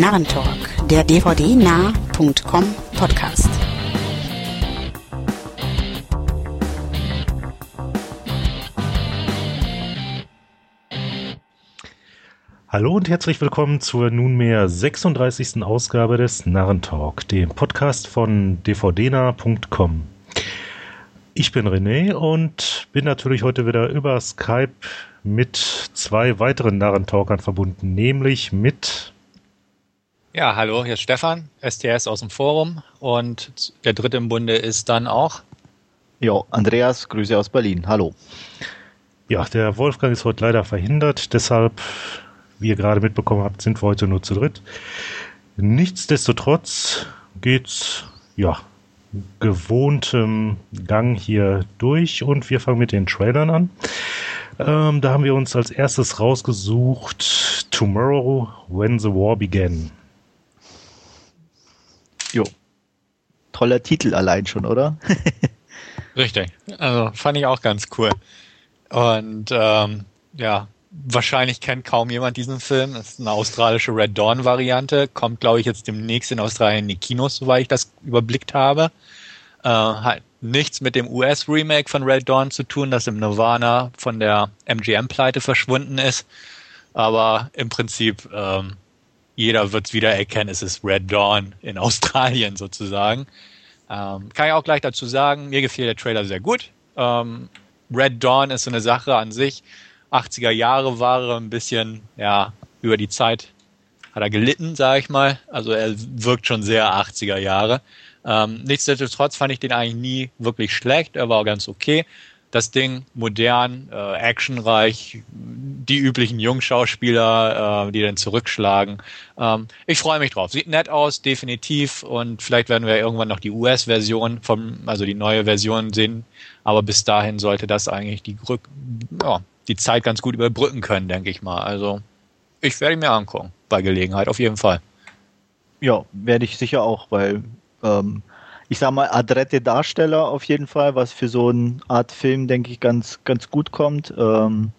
Narrentalk, der dvdnah.com Podcast. Hallo und herzlich willkommen zur nunmehr 36. Ausgabe des Narrentalk, dem Podcast von dvdnah.com. Ich bin René und bin natürlich heute wieder über Skype mit zwei weiteren Narrentalkern verbunden, nämlich mit ja, hallo, hier ist Stefan, STS aus dem Forum und der dritte im Bunde ist dann auch. Ja, Andreas, Grüße aus Berlin. Hallo. Ja, der Wolfgang ist heute leider verhindert, deshalb, wie ihr gerade mitbekommen habt, sind wir heute nur zu dritt. Nichtsdestotrotz geht's, ja, gewohntem Gang hier durch und wir fangen mit den Trailern an. Ähm, da haben wir uns als erstes rausgesucht Tomorrow When the War Began. Toller Titel allein schon, oder? Richtig. Also fand ich auch ganz cool. Und ähm, ja, wahrscheinlich kennt kaum jemand diesen Film. Das ist eine australische Red Dawn Variante. Kommt, glaube ich, jetzt demnächst in Australien in die Kinos, soweit ich das überblickt habe. Äh, hat nichts mit dem US-Remake von Red Dawn zu tun, das im Nirvana von der MGM-Pleite verschwunden ist. Aber im Prinzip ähm, jeder wird es wieder erkennen, es ist Red Dawn in Australien sozusagen. Ähm, kann ich auch gleich dazu sagen, mir gefiel der Trailer sehr gut. Ähm, Red Dawn ist so eine Sache an sich. 80er Jahre Ware, ein bisschen, ja, über die Zeit hat er gelitten, sage ich mal. Also er wirkt schon sehr 80er Jahre. Ähm, nichtsdestotrotz fand ich den eigentlich nie wirklich schlecht. Er war ganz okay das Ding modern, äh, actionreich, die üblichen Jungschauspieler, äh, die dann zurückschlagen. Ähm, ich freue mich drauf. Sieht nett aus, definitiv. Und vielleicht werden wir irgendwann noch die US-Version vom, also die neue Version sehen. Aber bis dahin sollte das eigentlich die, ja, die Zeit ganz gut überbrücken können, denke ich mal. Also ich werde mir angucken, bei Gelegenheit, auf jeden Fall. Ja, werde ich sicher auch, weil ähm, ich sag mal, adrette Darsteller auf jeden Fall, was für so eine Art Film, denke ich, ganz, ganz gut kommt. Ähm,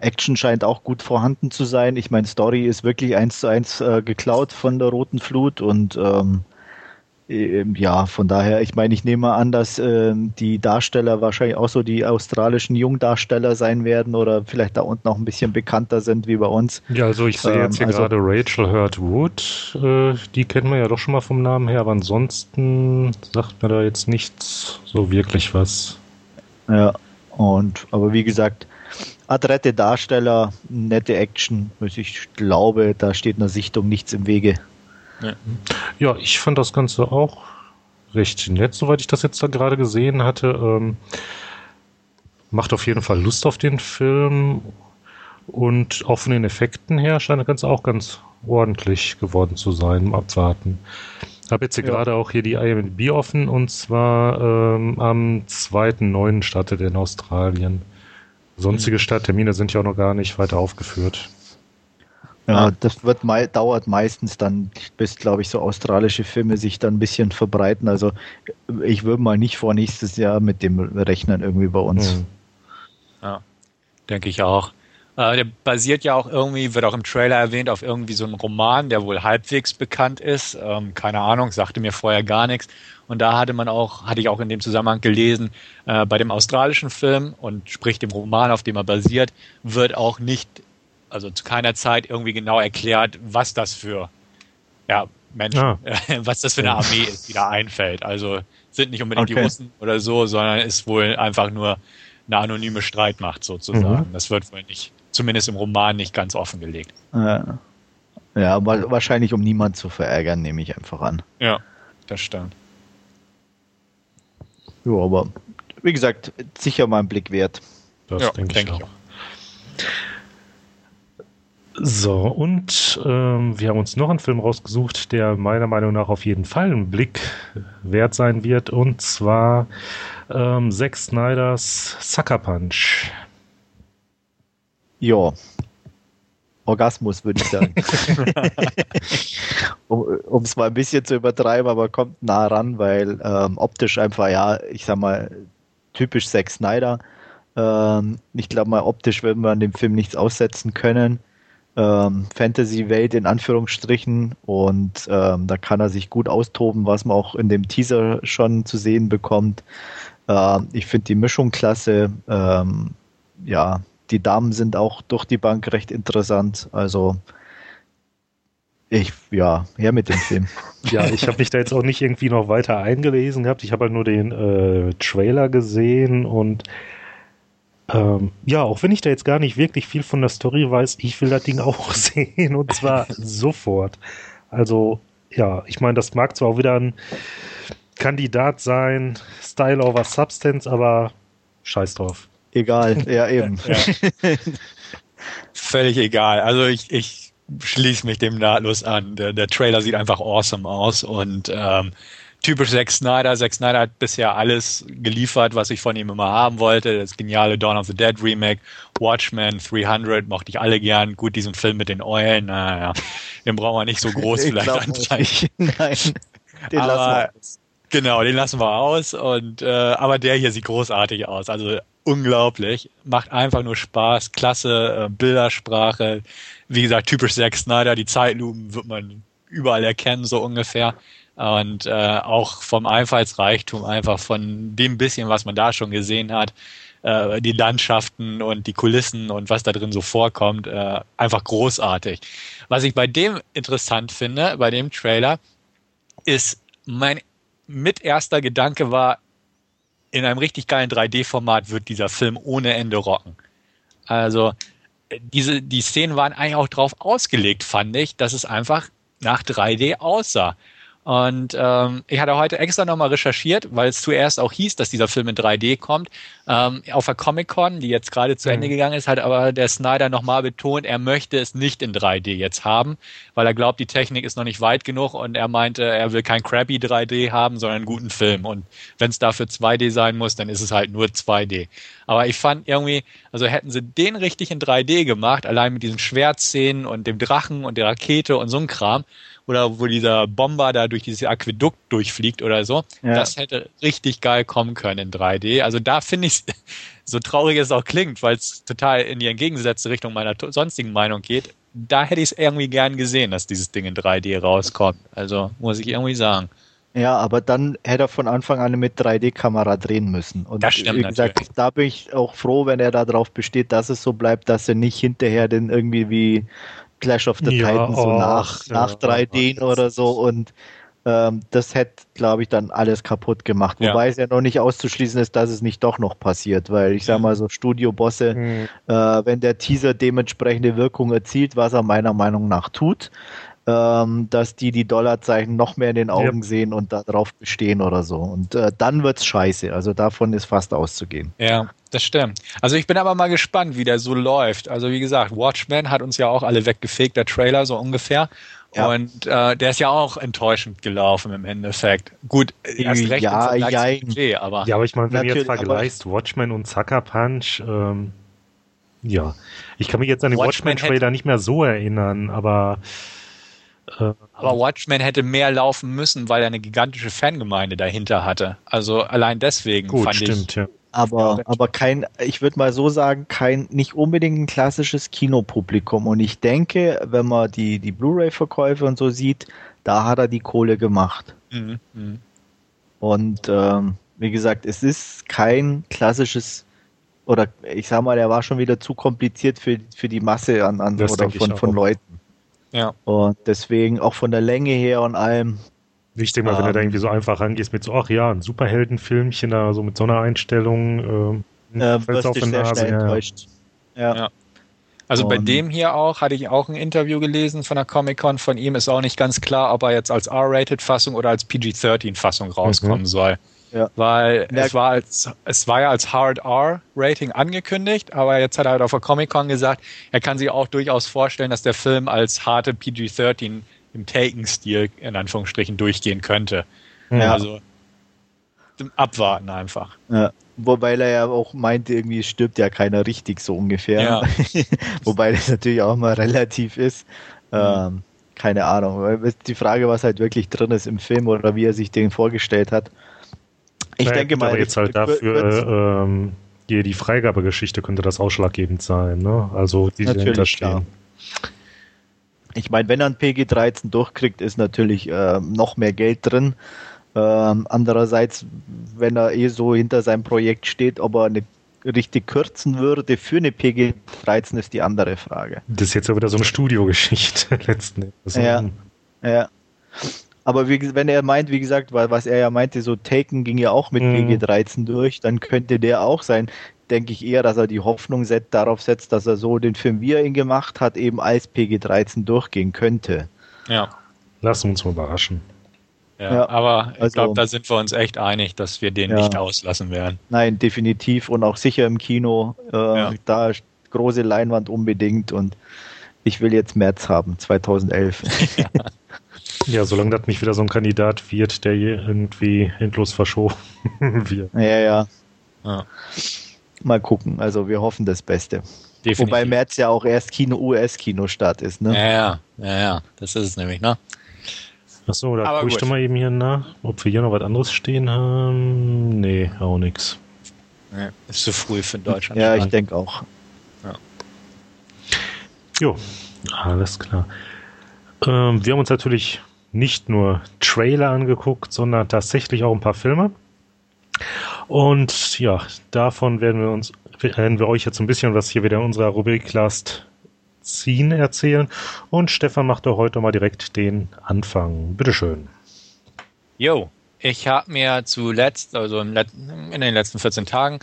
Action scheint auch gut vorhanden zu sein. Ich meine, Story ist wirklich eins zu eins äh, geklaut von der Roten Flut und ähm, ja, von daher, ich meine, ich nehme an, dass ähm, die Darsteller wahrscheinlich auch so die australischen Jungdarsteller sein werden oder vielleicht da unten auch ein bisschen bekannter sind wie bei uns. Ja, also ich sehe jetzt hier ähm, also, gerade Rachel Hurt Wood, äh, die kennen wir ja doch schon mal vom Namen her, aber ansonsten sagt mir da jetzt nichts so wirklich was. Ja, und aber wie gesagt, adrette Darsteller, nette Action, ich glaube, da steht einer Sichtung nichts im Wege. Ja. ja, ich fand das Ganze auch recht nett, soweit ich das jetzt da gerade gesehen hatte. Ähm, macht auf jeden Fall Lust auf den Film und auch von den Effekten her scheint das Ganze auch ganz ordentlich geworden zu sein, im Abwarten. Ich habe jetzt hier ja. gerade auch hier die IMDb offen und zwar ähm, am 2.9. startet in Australien. Sonstige mhm. Starttermine sind ja auch noch gar nicht weiter aufgeführt. Ja, das wird mei dauert meistens dann, bis, glaube ich, so australische Filme sich dann ein bisschen verbreiten. Also ich würde mal nicht vor nächstes Jahr mit dem rechnen irgendwie bei uns. Mhm. Ja, denke ich auch. Äh, der basiert ja auch irgendwie, wird auch im Trailer erwähnt, auf irgendwie so einem Roman, der wohl halbwegs bekannt ist. Ähm, keine Ahnung, sagte mir vorher gar nichts. Und da hatte man auch, hatte ich auch in dem Zusammenhang gelesen, äh, bei dem australischen Film und sprich dem Roman, auf dem er basiert, wird auch nicht also zu keiner Zeit irgendwie genau erklärt, was das für ja, Menschen, ah. was das für eine Armee ist, die da einfällt. Also sind nicht unbedingt okay. die Russen oder so, sondern ist wohl einfach nur eine anonyme Streitmacht sozusagen. Mhm. Das wird wohl nicht, zumindest im Roman nicht ganz offengelegt. Ja. ja, wahrscheinlich um niemanden zu verärgern, nehme ich einfach an. Ja, das stimmt. Ja, aber wie gesagt, sicher mal ein Blick wert. Das ja, denke denk ich auch. So, und ähm, wir haben uns noch einen Film rausgesucht, der meiner Meinung nach auf jeden Fall einen Blick wert sein wird, und zwar ähm, Zack Snyders Sucker Punch. Ja. Orgasmus, würde ich sagen. um es mal ein bisschen zu übertreiben, aber kommt nah ran, weil ähm, optisch einfach, ja, ich sag mal, typisch Zack Snyder. Ähm, ich glaube mal, optisch werden wir an dem Film nichts aussetzen können. Ähm, Fantasy-Welt in Anführungsstrichen und ähm, da kann er sich gut austoben, was man auch in dem Teaser schon zu sehen bekommt. Äh, ich finde die Mischung klasse. Ähm, ja, die Damen sind auch durch die Bank recht interessant. Also ich, ja, her mit dem Film. ja, ich habe mich da jetzt auch nicht irgendwie noch weiter eingelesen gehabt. Ich habe halt nur den äh, Trailer gesehen und ähm, ja, auch wenn ich da jetzt gar nicht wirklich viel von der Story weiß, ich will das Ding auch sehen und zwar sofort. Also, ja, ich meine, das mag zwar auch wieder ein Kandidat sein, Style over Substance, aber scheiß drauf. Egal, ja, eben. ja. Völlig egal. Also ich, ich schließe mich dem nahtlos an. Der, der Trailer sieht einfach awesome aus und ähm, typisch Zack Snyder. Zack Snyder hat bisher alles geliefert, was ich von ihm immer haben wollte. Das geniale Dawn of the Dead Remake, Watchmen 300, mochte ich alle gern. Gut, diesen Film mit den Eulen, naja, den brauchen wir nicht so groß vielleicht ansteigen. Nein, den aber, lassen wir aus. Genau, den lassen wir aus. Und äh, aber der hier sieht großartig aus. Also unglaublich. Macht einfach nur Spaß. Klasse äh, Bildersprache. Wie gesagt, typisch Zack Snyder. Die Zeitlupen wird man überall erkennen, so ungefähr und äh, auch vom Einfallsreichtum, einfach von dem bisschen, was man da schon gesehen hat, äh, die Landschaften und die Kulissen und was da drin so vorkommt, äh, einfach großartig. Was ich bei dem interessant finde, bei dem Trailer, ist mein mit erster Gedanke war, in einem richtig geilen 3D-Format wird dieser Film ohne Ende rocken. Also diese, die Szenen waren eigentlich auch drauf ausgelegt, fand ich, dass es einfach nach 3D aussah. Und ähm, ich hatte heute extra nochmal recherchiert, weil es zuerst auch hieß, dass dieser Film in 3D kommt. Ähm, auf der Comic-Con, die jetzt gerade zu mhm. Ende gegangen ist, hat aber der Snyder nochmal betont, er möchte es nicht in 3D jetzt haben, weil er glaubt, die Technik ist noch nicht weit genug und er meinte, er will kein crappy 3D haben, sondern einen guten Film. Und wenn es dafür 2D sein muss, dann ist es halt nur 2D. Aber ich fand irgendwie, also hätten sie den richtig in 3D gemacht, allein mit diesen Schwertszenen und dem Drachen und der Rakete und so ein Kram, oder wo dieser Bomber da durch dieses Aquädukt durchfliegt oder so. Ja. Das hätte richtig geil kommen können in 3D. Also da finde ich so traurig es auch klingt, weil es total in die entgegengesetzte Richtung meiner sonstigen Meinung geht. Da hätte ich es irgendwie gern gesehen, dass dieses Ding in 3D rauskommt. Also muss ich irgendwie sagen. Ja, aber dann hätte er von Anfang an mit 3D-Kamera drehen müssen. Und das stimmt, wie gesagt, natürlich. da bin ich auch froh, wenn er darauf besteht, dass es so bleibt, dass er nicht hinterher den irgendwie wie Clash of the ja, Titans so nach, ja, nach 3D ja, oder so und ähm, das hätte, glaube ich, dann alles kaputt gemacht. Wobei es ja noch nicht auszuschließen ist, dass es nicht doch noch passiert, weil ich sage mal so Studiobosse, mhm. äh, wenn der Teaser dementsprechende Wirkung erzielt, was er meiner Meinung nach tut, ähm, dass die die Dollarzeichen noch mehr in den Augen ja. sehen und darauf bestehen oder so. Und äh, dann wird's scheiße. Also davon ist fast auszugehen. Ja, das stimmt. Also ich bin aber mal gespannt, wie der so läuft. Also wie gesagt, Watchmen hat uns ja auch alle weggefegt, der Trailer so ungefähr. Ja. Und äh, der ist ja auch enttäuschend gelaufen im Endeffekt. Gut, erst recht ja, ja, Budget, aber. Ja, aber ich meine, wenn du jetzt vergleichst Watchmen und Sucker Punch, ähm, ja. Ich kann mich jetzt an den Watchmen-Trailer Watchmen nicht mehr so erinnern, aber äh, aber Watchmen hätte mehr laufen müssen, weil er eine gigantische Fangemeinde dahinter hatte. Also allein deswegen Gut, fand stimmt, ich. Ja. Aber, aber kein, ich würde mal so sagen, kein, nicht unbedingt ein klassisches Kinopublikum. Und ich denke, wenn man die, die Blu-ray-Verkäufe und so sieht, da hat er die Kohle gemacht. Mhm, mh. Und ähm, wie gesagt, es ist kein klassisches oder ich sag mal, er war schon wieder zu kompliziert für, für die Masse an, an oder von, von Leuten. Ja. Und deswegen auch von der Länge her und allem. Ich denke mal, ähm, wenn du da ähm, irgendwie so einfach rangehst mit so, ach ja, ein Superheldenfilmchen da so mit so einer Einstellung, äh, äh fällt auf die Nase. Enttäuscht. Ja. ja. Also bei dem hier auch hatte ich auch ein Interview gelesen von der Comic-Con von ihm. Ist auch nicht ganz klar, ob er jetzt als R-Rated-Fassung oder als PG-13-Fassung rauskommen mhm. soll. Ja. Weil es war, als, es war ja als Hard R-Rating angekündigt, aber jetzt hat er halt auf der Comic-Con gesagt, er kann sich auch durchaus vorstellen, dass der Film als harte PG-13 im Taken-Stil in Anführungsstrichen durchgehen könnte. Ja. Also abwarten einfach. Ja. Wobei er ja auch meinte, irgendwie stirbt ja keiner richtig so ungefähr. Ja. Wobei das natürlich auch mal relativ ist. Mhm. Ähm, keine Ahnung. Die Frage, was halt wirklich drin ist im Film oder wie er sich den vorgestellt hat. Ich naja, denke mal. Aber jetzt halt dafür, ähm, die, die Freigabegeschichte könnte das ausschlaggebend sein, ne? Also, die dahinter stehen. Ich meine, wenn er ein PG-13 durchkriegt, ist natürlich äh, noch mehr Geld drin. Ähm, andererseits, wenn er eh so hinter seinem Projekt steht, ob er eine richtig kürzen würde für eine PG-13 ist die andere Frage. Das ist jetzt ja wieder so eine Studiogeschichte letzten Endes. Ja, ja. Aber wie, wenn er meint, wie gesagt, was er ja meinte, so Taken ging ja auch mit mhm. PG-13 durch, dann könnte der auch sein. Denke ich eher, dass er die Hoffnung set, darauf setzt, dass er so den Film, wie er ihn gemacht hat, eben als PG-13 durchgehen könnte. Ja. Lassen wir uns mal überraschen. Ja, ja, aber ich also, glaube, da sind wir uns echt einig, dass wir den ja. nicht auslassen werden. Nein, definitiv und auch sicher im Kino. Äh, ja. Da große Leinwand unbedingt und ich will jetzt März haben, 2011. ja, solange das nicht wieder so ein Kandidat wird, der irgendwie endlos verschoben wird. Ja, ja. Mal gucken. Also wir hoffen das Beste. Definitiv. Wobei März ja auch erst Kino US-Kino-Start ist, ne? Ja, ja, ja, ja, das ist es nämlich, ne? Achso, da gucke ich doch mal eben hier nach, ob wir hier noch was anderes stehen haben. Nee, auch nichts. Nee, ist zu früh für Deutschland. Ja, ich denke auch. Ja. Jo, alles klar. Ähm, wir haben uns natürlich nicht nur Trailer angeguckt, sondern tatsächlich auch ein paar Filme. Und ja, davon werden wir uns, werden wir euch jetzt ein bisschen was hier wieder in unserer Rubrik Last Scene erzählen. Und Stefan macht doch heute mal direkt den Anfang. Bitteschön. Jo, ich habe mir zuletzt, also in den letzten 14 Tagen,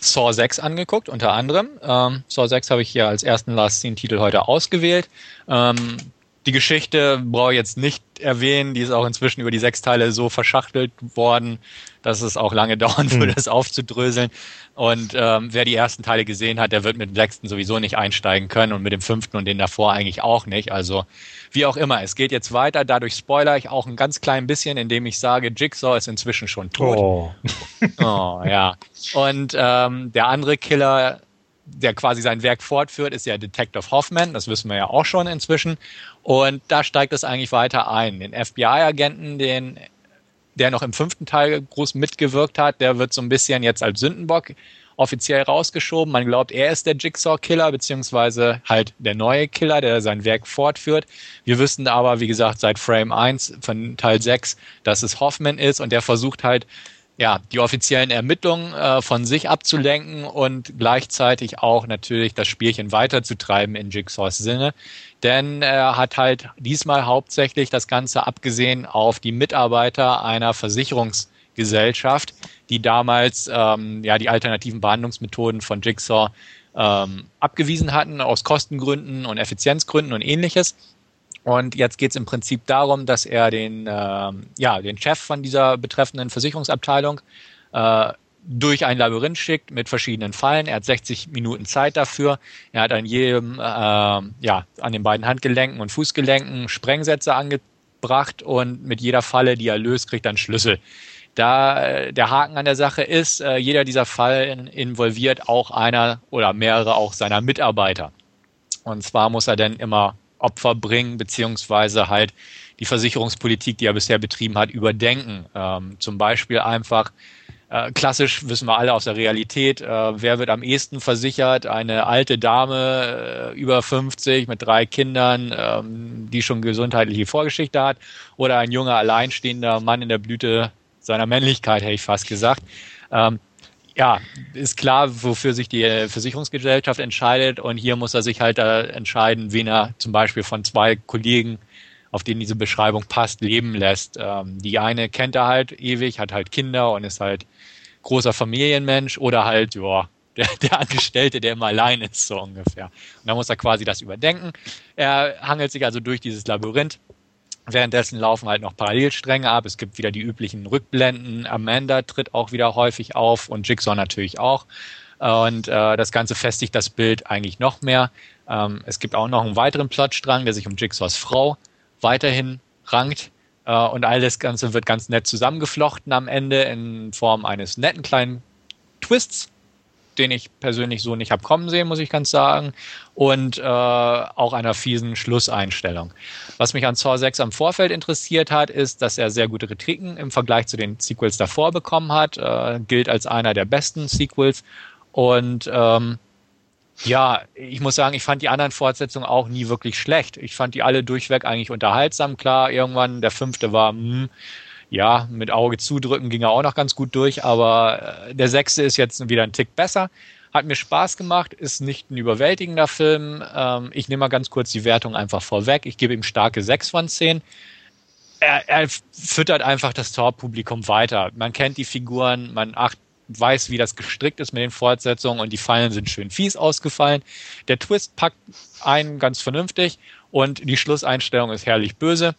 Saw 6 angeguckt, unter anderem. Ähm, Saw 6 habe ich hier als ersten Last Scene-Titel heute ausgewählt. Ähm, die Geschichte brauche ich jetzt nicht erwähnen, die ist auch inzwischen über die sechs Teile so verschachtelt worden, dass es auch lange dauern würde, mhm. das aufzudröseln. Und ähm, wer die ersten Teile gesehen hat, der wird mit dem sechsten sowieso nicht einsteigen können und mit dem fünften und den davor eigentlich auch nicht. Also wie auch immer, es geht jetzt weiter. Dadurch spoiler ich auch ein ganz klein bisschen, indem ich sage, Jigsaw ist inzwischen schon tot. Oh, oh ja. Und ähm, der andere Killer der quasi sein Werk fortführt, ist ja Detective Hoffman, das wissen wir ja auch schon inzwischen. Und da steigt es eigentlich weiter ein. Den FBI-Agenten, den der noch im fünften Teil groß mitgewirkt hat, der wird so ein bisschen jetzt als Sündenbock offiziell rausgeschoben. Man glaubt, er ist der Jigsaw-Killer, beziehungsweise halt der neue Killer, der sein Werk fortführt. Wir wissen aber, wie gesagt, seit Frame 1 von Teil 6, dass es Hoffman ist und der versucht halt, ja, die offiziellen Ermittlungen äh, von sich abzulenken und gleichzeitig auch natürlich das Spielchen weiterzutreiben in Jigsaws Sinne denn er hat halt diesmal hauptsächlich das Ganze abgesehen auf die Mitarbeiter einer Versicherungsgesellschaft, die damals ähm, ja die alternativen Behandlungsmethoden von Jigsaw ähm, abgewiesen hatten aus Kostengründen und Effizienzgründen und ähnliches. Und jetzt geht es im Prinzip darum, dass er den, ähm, ja, den Chef von dieser betreffenden Versicherungsabteilung äh, durch ein Labyrinth schickt mit verschiedenen Fallen. Er hat 60 Minuten Zeit dafür. Er hat an jedem, äh, ja, an den beiden Handgelenken und Fußgelenken Sprengsätze angebracht und mit jeder Falle, die er löst, kriegt er einen Schlüssel. Da äh, der Haken an der Sache ist, äh, jeder dieser Fallen involviert auch einer oder mehrere auch seiner Mitarbeiter. Und zwar muss er dann immer Opfer bringen, beziehungsweise halt die Versicherungspolitik, die er bisher betrieben hat, überdenken. Ähm, zum Beispiel einfach äh, klassisch wissen wir alle aus der Realität, äh, wer wird am ehesten versichert? Eine alte Dame äh, über 50 mit drei Kindern, ähm, die schon gesundheitliche Vorgeschichte hat, oder ein junger alleinstehender Mann in der Blüte seiner Männlichkeit, hätte ich fast gesagt. Ähm, ja, ist klar, wofür sich die Versicherungsgesellschaft entscheidet und hier muss er sich halt äh, entscheiden, wen er zum Beispiel von zwei Kollegen auf denen diese Beschreibung passt, leben lässt. Ähm, die eine kennt er halt ewig, hat halt Kinder und ist halt großer Familienmensch oder halt, ja, der, der Angestellte, der immer allein ist, so ungefähr. Und da muss er quasi das überdenken. Er hangelt sich also durch dieses Labyrinth. Währenddessen laufen halt noch Parallelstränge ab. Es gibt wieder die üblichen Rückblenden. Amanda tritt auch wieder häufig auf und Jigsaw natürlich auch. Und äh, das Ganze festigt das Bild eigentlich noch mehr. Ähm, es gibt auch noch einen weiteren Plotstrang, der sich um Jigsaws Frau weiterhin rankt. Äh, und all das Ganze wird ganz nett zusammengeflochten am Ende in Form eines netten kleinen Twists, den ich persönlich so nicht habe kommen sehen, muss ich ganz sagen. Und äh, auch einer fiesen Schlusseinstellung. Was mich an Saw 6 am Vorfeld interessiert hat, ist, dass er sehr gute Kritiken im Vergleich zu den Sequels davor bekommen hat. Äh, gilt als einer der besten Sequels. Und ähm, Ja, ich muss sagen, ich fand die anderen Fortsetzungen auch nie wirklich schlecht. Ich fand die alle durchweg eigentlich unterhaltsam. Klar, irgendwann der fünfte war, hm, ja, mit Auge zudrücken ging er auch noch ganz gut durch, aber äh, der sechste ist jetzt wieder ein Tick besser. Hat mir Spaß gemacht, ist nicht ein überwältigender Film. Ähm, ich nehme mal ganz kurz die Wertung einfach vorweg. Ich gebe ihm starke 6 von 10. Er, er füttert einfach das Tor-Publikum weiter. Man kennt die Figuren, man acht, weiß, wie das gestrickt ist mit den Fortsetzungen und die Fallen sind schön fies ausgefallen. Der Twist packt einen ganz vernünftig und die Schlusseinstellung ist herrlich böse.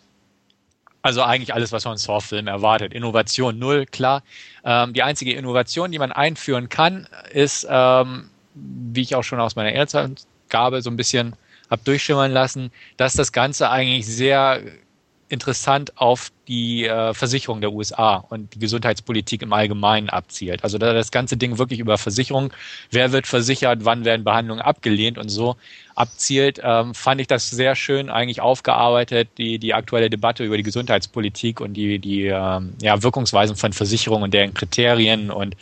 Also eigentlich alles, was man Saw-Film erwartet. Innovation null, klar. Ähm, die einzige Innovation, die man einführen kann, ist, ähm, wie ich auch schon aus meiner Erzgabe so ein bisschen hab durchschimmern lassen, dass das Ganze eigentlich sehr interessant auf die äh, Versicherung der USA und die Gesundheitspolitik im Allgemeinen abzielt. Also da das ganze Ding wirklich über Versicherung, wer wird versichert, wann werden Behandlungen abgelehnt und so abzielt, ähm, fand ich das sehr schön eigentlich aufgearbeitet, die, die aktuelle Debatte über die Gesundheitspolitik und die, die ähm, ja, Wirkungsweisen von Versicherungen und deren Kriterien und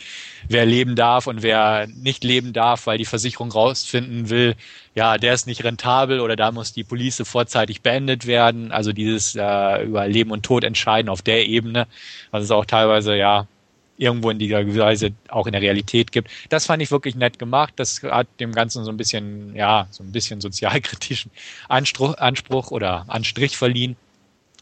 wer leben darf und wer nicht leben darf, weil die Versicherung rausfinden will, ja, der ist nicht rentabel oder da muss die Police vorzeitig beendet werden. Also dieses äh, über Leben und Tod entscheiden auf der Ebene, was es auch teilweise ja irgendwo in dieser Weise auch in der Realität gibt. Das fand ich wirklich nett gemacht. Das hat dem Ganzen so ein bisschen, ja, so ein bisschen sozialkritischen Anspruch, Anspruch oder Anstrich verliehen.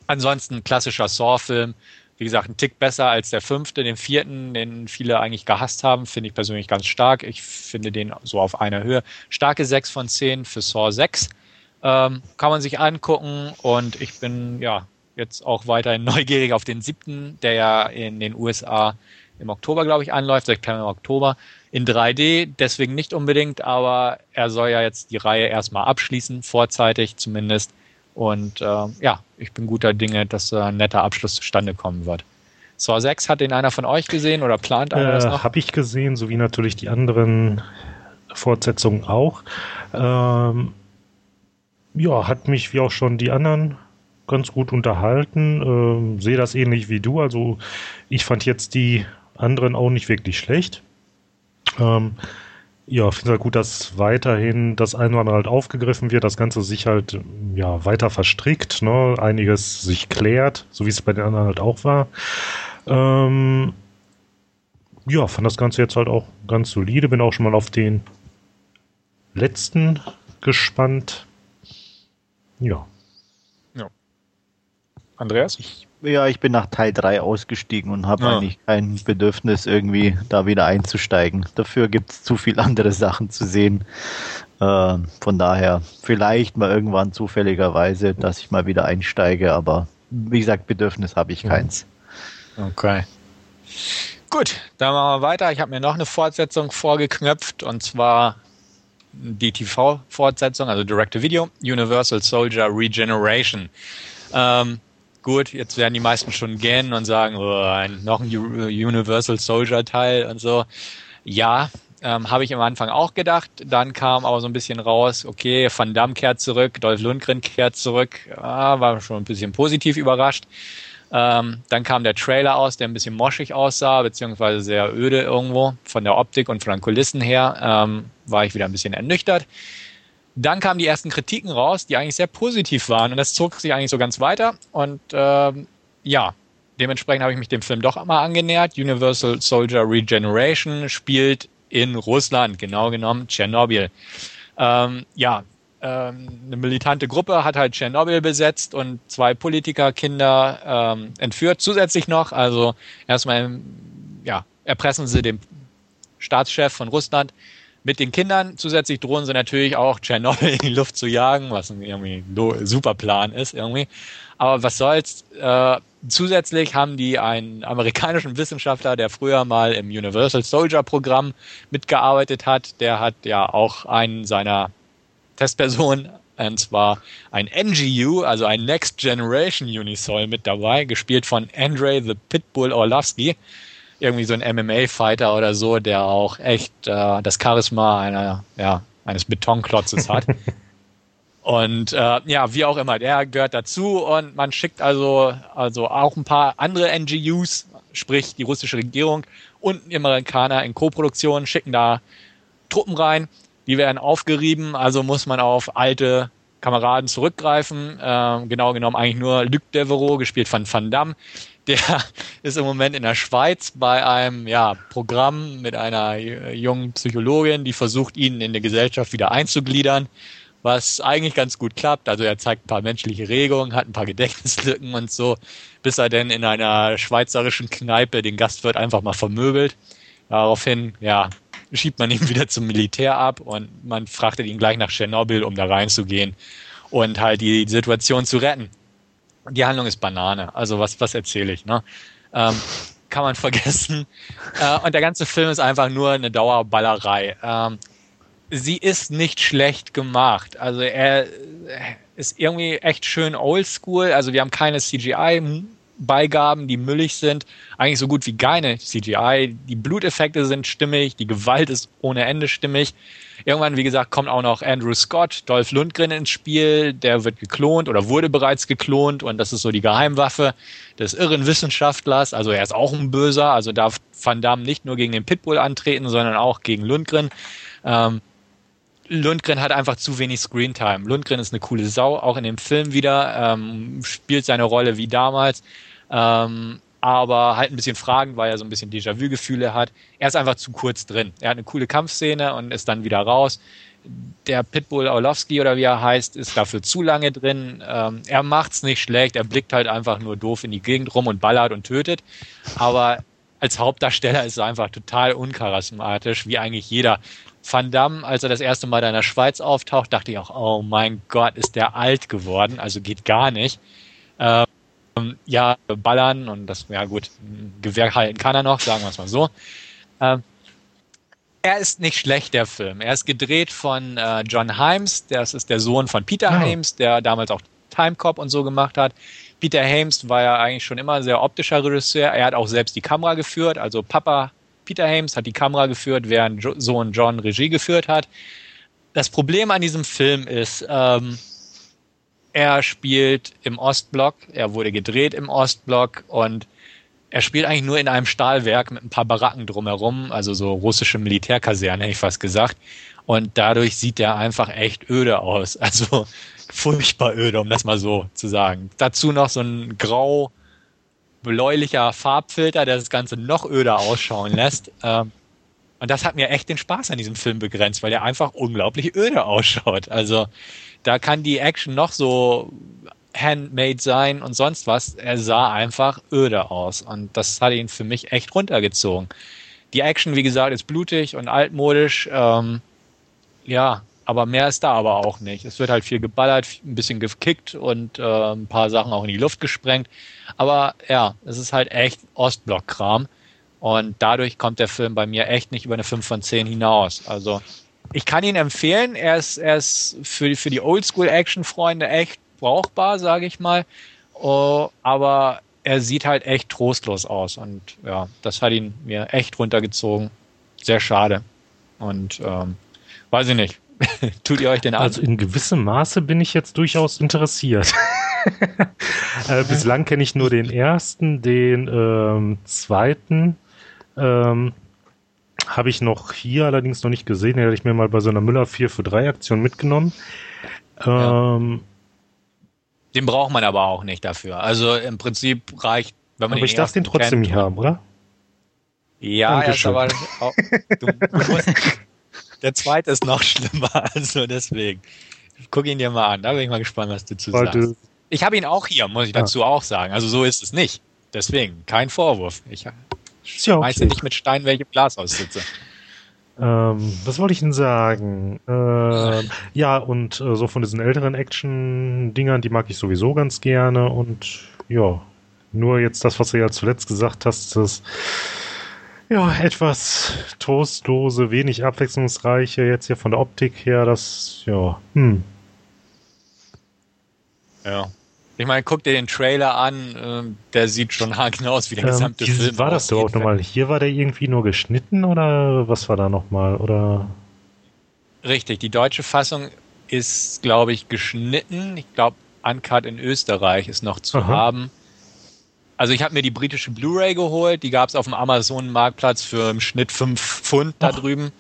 Ansonsten klassischer Saw-Film. Wie gesagt, ein Tick besser als der fünfte. Den vierten, den viele eigentlich gehasst haben, finde ich persönlich ganz stark. Ich finde den so auf einer Höhe. Starke 6 von 10 für Saw 6. Ähm, kann man sich angucken und ich bin ja jetzt auch weiterhin neugierig auf den siebten, der ja in den USA im Oktober, glaube ich, anläuft, September, Oktober, in 3D, deswegen nicht unbedingt, aber er soll ja jetzt die Reihe erstmal abschließen, vorzeitig zumindest. Und äh, ja, ich bin guter Dinge, dass äh, ein netter Abschluss zustande kommen wird. Saw 6 hat den einer von euch gesehen oder plant einer äh, das noch? Habe ich gesehen, sowie natürlich die anderen Fortsetzungen auch. Ähm, ja, hat mich wie auch schon die anderen ganz gut unterhalten. Ähm, sehe das ähnlich wie du. Also ich fand jetzt die anderen auch nicht wirklich schlecht. Ähm, ja, finde es halt gut, dass weiterhin das eine oder andere halt aufgegriffen wird, das Ganze sich halt ja weiter verstrickt, ne? einiges sich klärt, so wie es bei den anderen halt auch war. Ähm, ja, fand das Ganze jetzt halt auch ganz solide, bin auch schon mal auf den letzten gespannt. Ja. Ja. Andreas? Ich ja, ich bin nach Teil 3 ausgestiegen und habe ja. eigentlich kein Bedürfnis, irgendwie da wieder einzusteigen. Dafür gibt es zu viele andere Sachen zu sehen. Äh, von daher vielleicht mal irgendwann zufälligerweise, dass ich mal wieder einsteige, aber wie gesagt, Bedürfnis habe ich keins. Okay. Gut, dann machen wir weiter. Ich habe mir noch eine Fortsetzung vorgeknöpft und zwar die TV-Fortsetzung, also Direct-to-Video, Universal Soldier Regeneration. Ähm, gut, jetzt werden die meisten schon gähnen und sagen, oh, noch ein Universal Soldier Teil und so. Ja, ähm, habe ich am Anfang auch gedacht. Dann kam aber so ein bisschen raus, okay, Van Damme kehrt zurück, Dolph Lundgren kehrt zurück. Ah, war schon ein bisschen positiv überrascht. Ähm, dann kam der Trailer aus, der ein bisschen moschig aussah, beziehungsweise sehr öde irgendwo von der Optik und von den Kulissen her. Ähm, war ich wieder ein bisschen ernüchtert. Dann kamen die ersten Kritiken raus, die eigentlich sehr positiv waren und das zog sich eigentlich so ganz weiter und ähm, ja, dementsprechend habe ich mich dem Film doch mal angenähert. Universal Soldier Regeneration spielt in Russland, genau genommen Tschernobyl. Ähm, ja, ähm, eine militante Gruppe hat halt Tschernobyl besetzt und zwei Politikerkinder ähm, entführt zusätzlich noch. Also erstmal ja, erpressen sie den Staatschef von Russland mit den Kindern. Zusätzlich drohen sie natürlich auch Tschernobyl in die Luft zu jagen, was ein irgendwie super Plan ist irgendwie. Aber was soll's? Äh, zusätzlich haben die einen amerikanischen Wissenschaftler, der früher mal im Universal Soldier Programm mitgearbeitet hat. Der hat ja auch einen seiner Testpersonen, und zwar ein NGU, also ein Next Generation Unisol mit dabei, gespielt von Andre the Pitbull Orlovsky irgendwie so ein MMA-Fighter oder so, der auch echt äh, das Charisma einer, ja, eines Betonklotzes hat. und äh, ja, wie auch immer, der gehört dazu und man schickt also, also auch ein paar andere NGUs, sprich die russische Regierung und die Amerikaner in Co-Produktion, schicken da Truppen rein, die werden aufgerieben, also muss man auf alte Kameraden zurückgreifen. Ähm, genau genommen eigentlich nur Luc Devereaux, gespielt von Van Damme. Der ist im Moment in der Schweiz bei einem ja, Programm mit einer jungen Psychologin, die versucht, ihn in der Gesellschaft wieder einzugliedern, was eigentlich ganz gut klappt. Also er zeigt ein paar menschliche Regungen, hat ein paar Gedächtnislücken und so, bis er denn in einer schweizerischen Kneipe den Gastwirt einfach mal vermöbelt. Daraufhin, ja, schiebt man ihn wieder zum Militär ab und man frachtet ihn gleich nach Tschernobyl, um da reinzugehen und halt die Situation zu retten. Die Handlung ist Banane. Also was, was erzähle ich, ne? Ähm, kann man vergessen. Äh, und der ganze Film ist einfach nur eine Dauerballerei. Ähm, sie ist nicht schlecht gemacht. Also er ist irgendwie echt schön oldschool. Also wir haben keine CGI Beigaben, die müllig sind, eigentlich so gut wie keine CGI. Die Bluteffekte sind stimmig, die Gewalt ist ohne Ende stimmig. Irgendwann, wie gesagt, kommt auch noch Andrew Scott, Dolph Lundgren ins Spiel. Der wird geklont oder wurde bereits geklont und das ist so die Geheimwaffe des irren Wissenschaftlers. Also er ist auch ein Böser, also darf Van Damme nicht nur gegen den Pitbull antreten, sondern auch gegen Lundgren. Ähm, Lundgren hat einfach zu wenig Screentime. Lundgren ist eine coole Sau, auch in dem Film wieder, ähm, spielt seine Rolle wie damals, ähm, aber halt ein bisschen fragend, weil er so ein bisschen Déjà-vu-Gefühle hat. Er ist einfach zu kurz drin. Er hat eine coole Kampfszene und ist dann wieder raus. Der Pitbull Orlowski oder wie er heißt, ist dafür zu lange drin. Ähm, er macht's nicht schlecht, er blickt halt einfach nur doof in die Gegend rum und ballert und tötet. Aber als Hauptdarsteller ist er einfach total uncharismatisch, wie eigentlich jeder Van Damme, als er das erste Mal da in der Schweiz auftaucht, dachte ich auch, oh mein Gott, ist der alt geworden, also geht gar nicht. Ähm, ja, ballern und das, ja gut, Gewehr halten kann er noch, sagen wir es mal so. Ähm, er ist nicht schlecht, der Film. Er ist gedreht von äh, John Himes, das ist der Sohn von Peter ja. Himes, der damals auch Timecop und so gemacht hat. Peter Himes war ja eigentlich schon immer ein sehr optischer Regisseur. Er hat auch selbst die Kamera geführt, also Papa Peter Hames hat die Kamera geführt, während Sohn John Regie geführt hat. Das Problem an diesem Film ist, ähm, er spielt im Ostblock, er wurde gedreht im Ostblock und er spielt eigentlich nur in einem Stahlwerk mit ein paar Baracken drumherum, also so russische Militärkaserne, hätte ich fast gesagt. Und dadurch sieht er einfach echt öde aus. Also furchtbar öde, um das mal so zu sagen. Dazu noch so ein grau bläulicher Farbfilter, der das Ganze noch öder ausschauen lässt. Ähm, und das hat mir echt den Spaß an diesem Film begrenzt, weil der einfach unglaublich öde ausschaut. Also da kann die Action noch so handmade sein und sonst was. Er sah einfach öde aus. Und das hat ihn für mich echt runtergezogen. Die Action, wie gesagt, ist blutig und altmodisch. Ähm, ja, aber mehr ist da aber auch nicht. Es wird halt viel geballert, ein bisschen gekickt und äh, ein paar Sachen auch in die Luft gesprengt. Aber ja, es ist halt echt Ostblock-Kram. Und dadurch kommt der Film bei mir echt nicht über eine 5 von 10 hinaus. Also ich kann ihn empfehlen. Er ist, er ist für, für die Oldschool-Action-Freunde echt brauchbar, sage ich mal. Uh, aber er sieht halt echt trostlos aus. Und ja, das hat ihn mir echt runtergezogen. Sehr schade. Und ähm, weiß ich nicht. Tut ihr euch denn an? Also in gewissem Maße bin ich jetzt durchaus interessiert. äh, bislang kenne ich nur den ersten, den ähm, zweiten. Ähm, habe ich noch hier allerdings noch nicht gesehen. Den hätte ich mir mal bei so einer Müller 4 für 3 Aktion mitgenommen. Ähm, ja. Den braucht man aber auch nicht dafür. Also im Prinzip reicht, wenn man aber ich darf den trotzdem nicht haben, oder? Ja, er ist aber auch, du, du musst, der zweite ist noch schlimmer, also deswegen. Guck ihn dir mal an, da bin ich mal gespannt, was du zu Warte. sagst. Ich habe ihn auch hier, muss ich dazu ah. auch sagen. Also so ist es nicht. Deswegen, kein Vorwurf. Ich schmeiße okay. nicht mit Stein, welche Glas aussitze. Ähm, was wollte ich denn sagen? Ähm, ja, und äh, so von diesen älteren Action-Dingern, die mag ich sowieso ganz gerne. Und ja, nur jetzt das, was du ja zuletzt gesagt hast, das ja, etwas trostlose, wenig abwechslungsreiche, jetzt hier von der Optik her, das, ja, hm. Ja. Ich meine, guck dir den Trailer an, äh, der sieht schon haargenau aus wie der ähm, gesamte dieses, Film. War das überhaupt nochmal? Hier war der irgendwie nur geschnitten oder was war da nochmal? Oder? Richtig, die deutsche Fassung ist, glaube ich, geschnitten. Ich glaube, Uncut in Österreich ist noch zu Aha. haben. Also ich habe mir die britische Blu-ray geholt, die gab es auf dem Amazon-Marktplatz für im Schnitt 5 Pfund da Ach. drüben.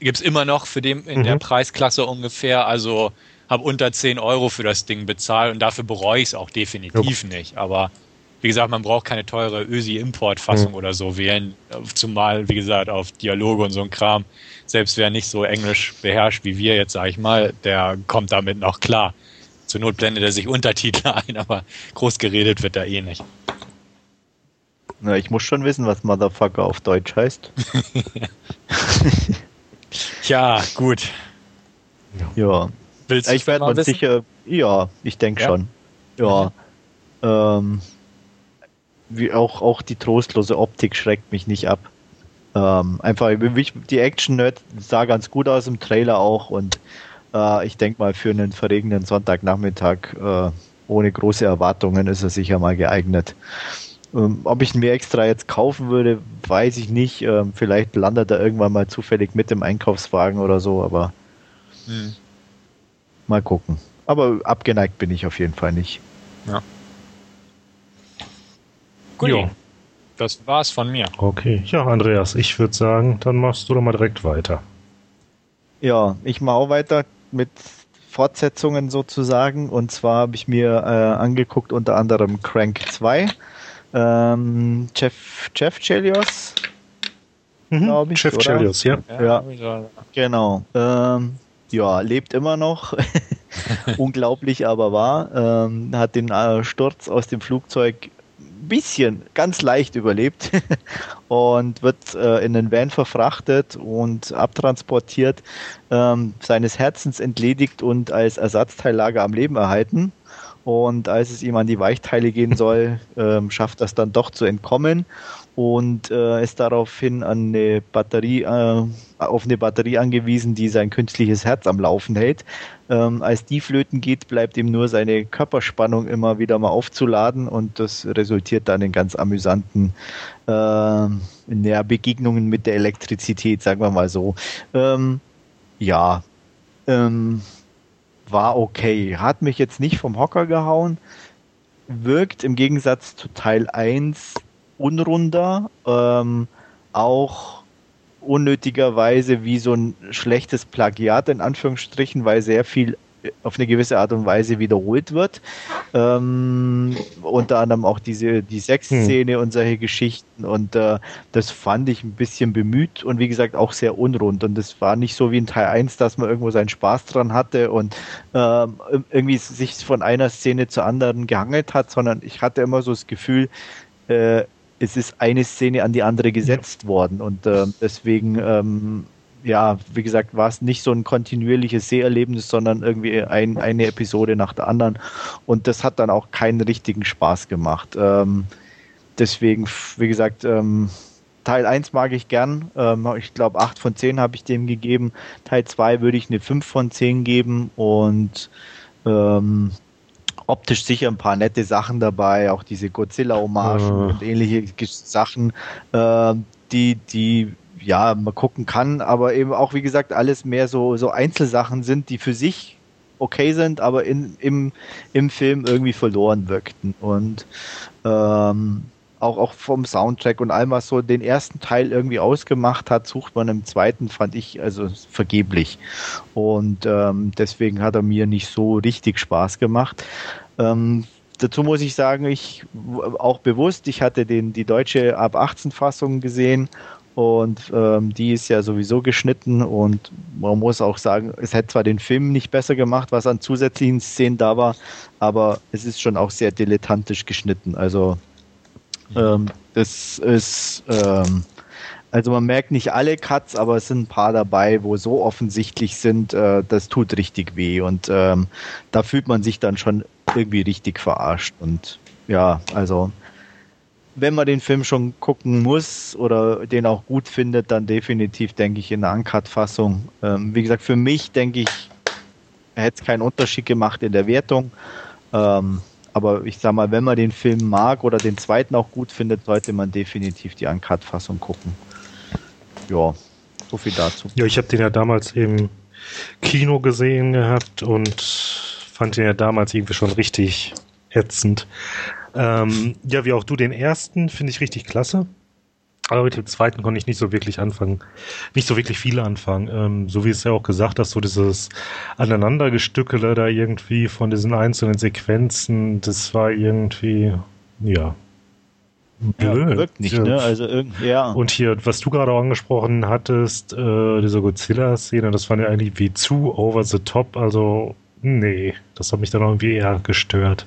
gibt's immer noch für den in mhm. der Preisklasse ungefähr. Also habe unter 10 Euro für das Ding bezahlt und dafür bereue ich es auch definitiv jo. nicht. Aber wie gesagt, man braucht keine teure Ösi-Importfassung mhm. oder so wählen, zumal, wie gesagt, auf Dialoge und so ein Kram. Selbst wer nicht so Englisch beherrscht wie wir jetzt, sag ich mal, der kommt damit noch klar. Zur Not blendet er sich Untertitel ein, aber groß geredet wird da eh nicht. Na, ich muss schon wissen, was Motherfucker auf Deutsch heißt. ja, gut. Ja. Willst ich werde mal sicher. Ja, ich denke ja? schon. Ja. Mhm. Ähm, wie auch, auch die trostlose Optik schreckt mich nicht ab. Ähm, einfach, die Action-Nerd sah ganz gut aus im Trailer auch und äh, ich denke mal, für einen verregenen Sonntagnachmittag äh, ohne große Erwartungen ist er sicher mal geeignet. Ähm, ob ich ihn mir extra jetzt kaufen würde, weiß ich nicht. Ähm, vielleicht landet er irgendwann mal zufällig mit im Einkaufswagen oder so, aber hm. Mal gucken. Aber abgeneigt bin ich auf jeden Fall nicht. Ja. Gut. Jo. Das war's von mir. Okay. Ja, Andreas, ich würde sagen, dann machst du doch mal direkt weiter. Ja, ich mache auch weiter mit Fortsetzungen sozusagen. Und zwar habe ich mir äh, angeguckt unter anderem Crank 2. Ähm, Jeff, Jeff Chelios, mhm. glaube ich. Jeff Chelios, ja. Ja, genau. Ähm, ja, lebt immer noch. Unglaublich aber wahr. Ähm, hat den äh, Sturz aus dem Flugzeug bisschen, ganz leicht überlebt und wird äh, in den Van verfrachtet und abtransportiert, ähm, seines Herzens entledigt und als Ersatzteillager am Leben erhalten. Und als es ihm an die Weichteile gehen soll, ähm, schafft es dann doch zu entkommen und äh, ist daraufhin an eine Batterie, äh, auf eine Batterie angewiesen, die sein künstliches Herz am Laufen hält. Ähm, als die flöten geht, bleibt ihm nur seine Körperspannung immer wieder mal aufzuladen und das resultiert dann in ganz amüsanten äh, ja, Begegnungen mit der Elektrizität, sagen wir mal so. Ähm, ja, ähm, war okay. Hat mich jetzt nicht vom Hocker gehauen. Wirkt im Gegensatz zu Teil 1 unrunder, ähm, auch unnötigerweise wie so ein schlechtes Plagiat in Anführungsstrichen, weil sehr viel auf eine gewisse Art und Weise wiederholt wird. Ähm, unter anderem auch diese die Sexszene hm. und solche Geschichten. Und äh, das fand ich ein bisschen bemüht und wie gesagt auch sehr unrund. Und es war nicht so wie in Teil 1, dass man irgendwo seinen Spaß dran hatte und äh, irgendwie sich von einer Szene zur anderen gehangelt hat, sondern ich hatte immer so das Gefühl, äh, es ist eine Szene an die andere gesetzt ja. worden und äh, deswegen, ähm, ja, wie gesagt, war es nicht so ein kontinuierliches Seherlebnis, sondern irgendwie ein, eine Episode nach der anderen und das hat dann auch keinen richtigen Spaß gemacht. Ähm, deswegen, wie gesagt, ähm, Teil 1 mag ich gern. Ähm, ich glaube, 8 von 10 habe ich dem gegeben. Teil 2 würde ich eine 5 von 10 geben und ähm, optisch sicher ein paar nette Sachen dabei, auch diese Godzilla-Hommagen uh. und ähnliche Sachen, äh, die, die ja, man gucken kann, aber eben auch, wie gesagt, alles mehr so, so Einzelsachen sind, die für sich okay sind, aber in, im, im Film irgendwie verloren wirkten. Und ähm, auch, auch vom Soundtrack und allem, was so den ersten Teil irgendwie ausgemacht hat, sucht man im zweiten, fand ich also vergeblich. Und ähm, deswegen hat er mir nicht so richtig Spaß gemacht. Ähm, dazu muss ich sagen, ich auch bewusst, ich hatte den, die deutsche ab 18 Fassung gesehen und ähm, die ist ja sowieso geschnitten und man muss auch sagen, es hätte zwar den Film nicht besser gemacht, was an zusätzlichen Szenen da war, aber es ist schon auch sehr dilettantisch geschnitten. Also ähm, das ist, ähm, also man merkt nicht alle Cuts, aber es sind ein paar dabei, wo so offensichtlich sind, äh, das tut richtig weh und ähm, da fühlt man sich dann schon irgendwie richtig verarscht und ja, also wenn man den Film schon gucken muss oder den auch gut findet, dann definitiv, denke ich, in der Uncut-Fassung. Ähm, wie gesagt, für mich, denke ich, hätte es keinen Unterschied gemacht in der Wertung. Ähm, aber ich sag mal, wenn man den Film mag oder den zweiten auch gut findet, sollte man definitiv die Uncut-Fassung gucken. Ja, so viel dazu. Ja, ich habe den ja damals im Kino gesehen gehabt und fand den ja damals irgendwie schon richtig ätzend. Ähm, ja, wie auch du den ersten, finde ich richtig klasse. Aber mit dem zweiten konnte ich nicht so wirklich anfangen, nicht so wirklich viel anfangen. Ähm, so wie es ja auch gesagt hast, so dieses Aneinandergestückele da irgendwie von diesen einzelnen Sequenzen, das war irgendwie, ja. Blöd. Ja, wirkt nicht, ne? Also irgendwie, ja. Und hier, was du gerade auch angesprochen hattest, äh, diese Godzilla-Szene, das fand ja eigentlich wie zu over the top. Also, nee, das hat mich dann irgendwie eher gestört.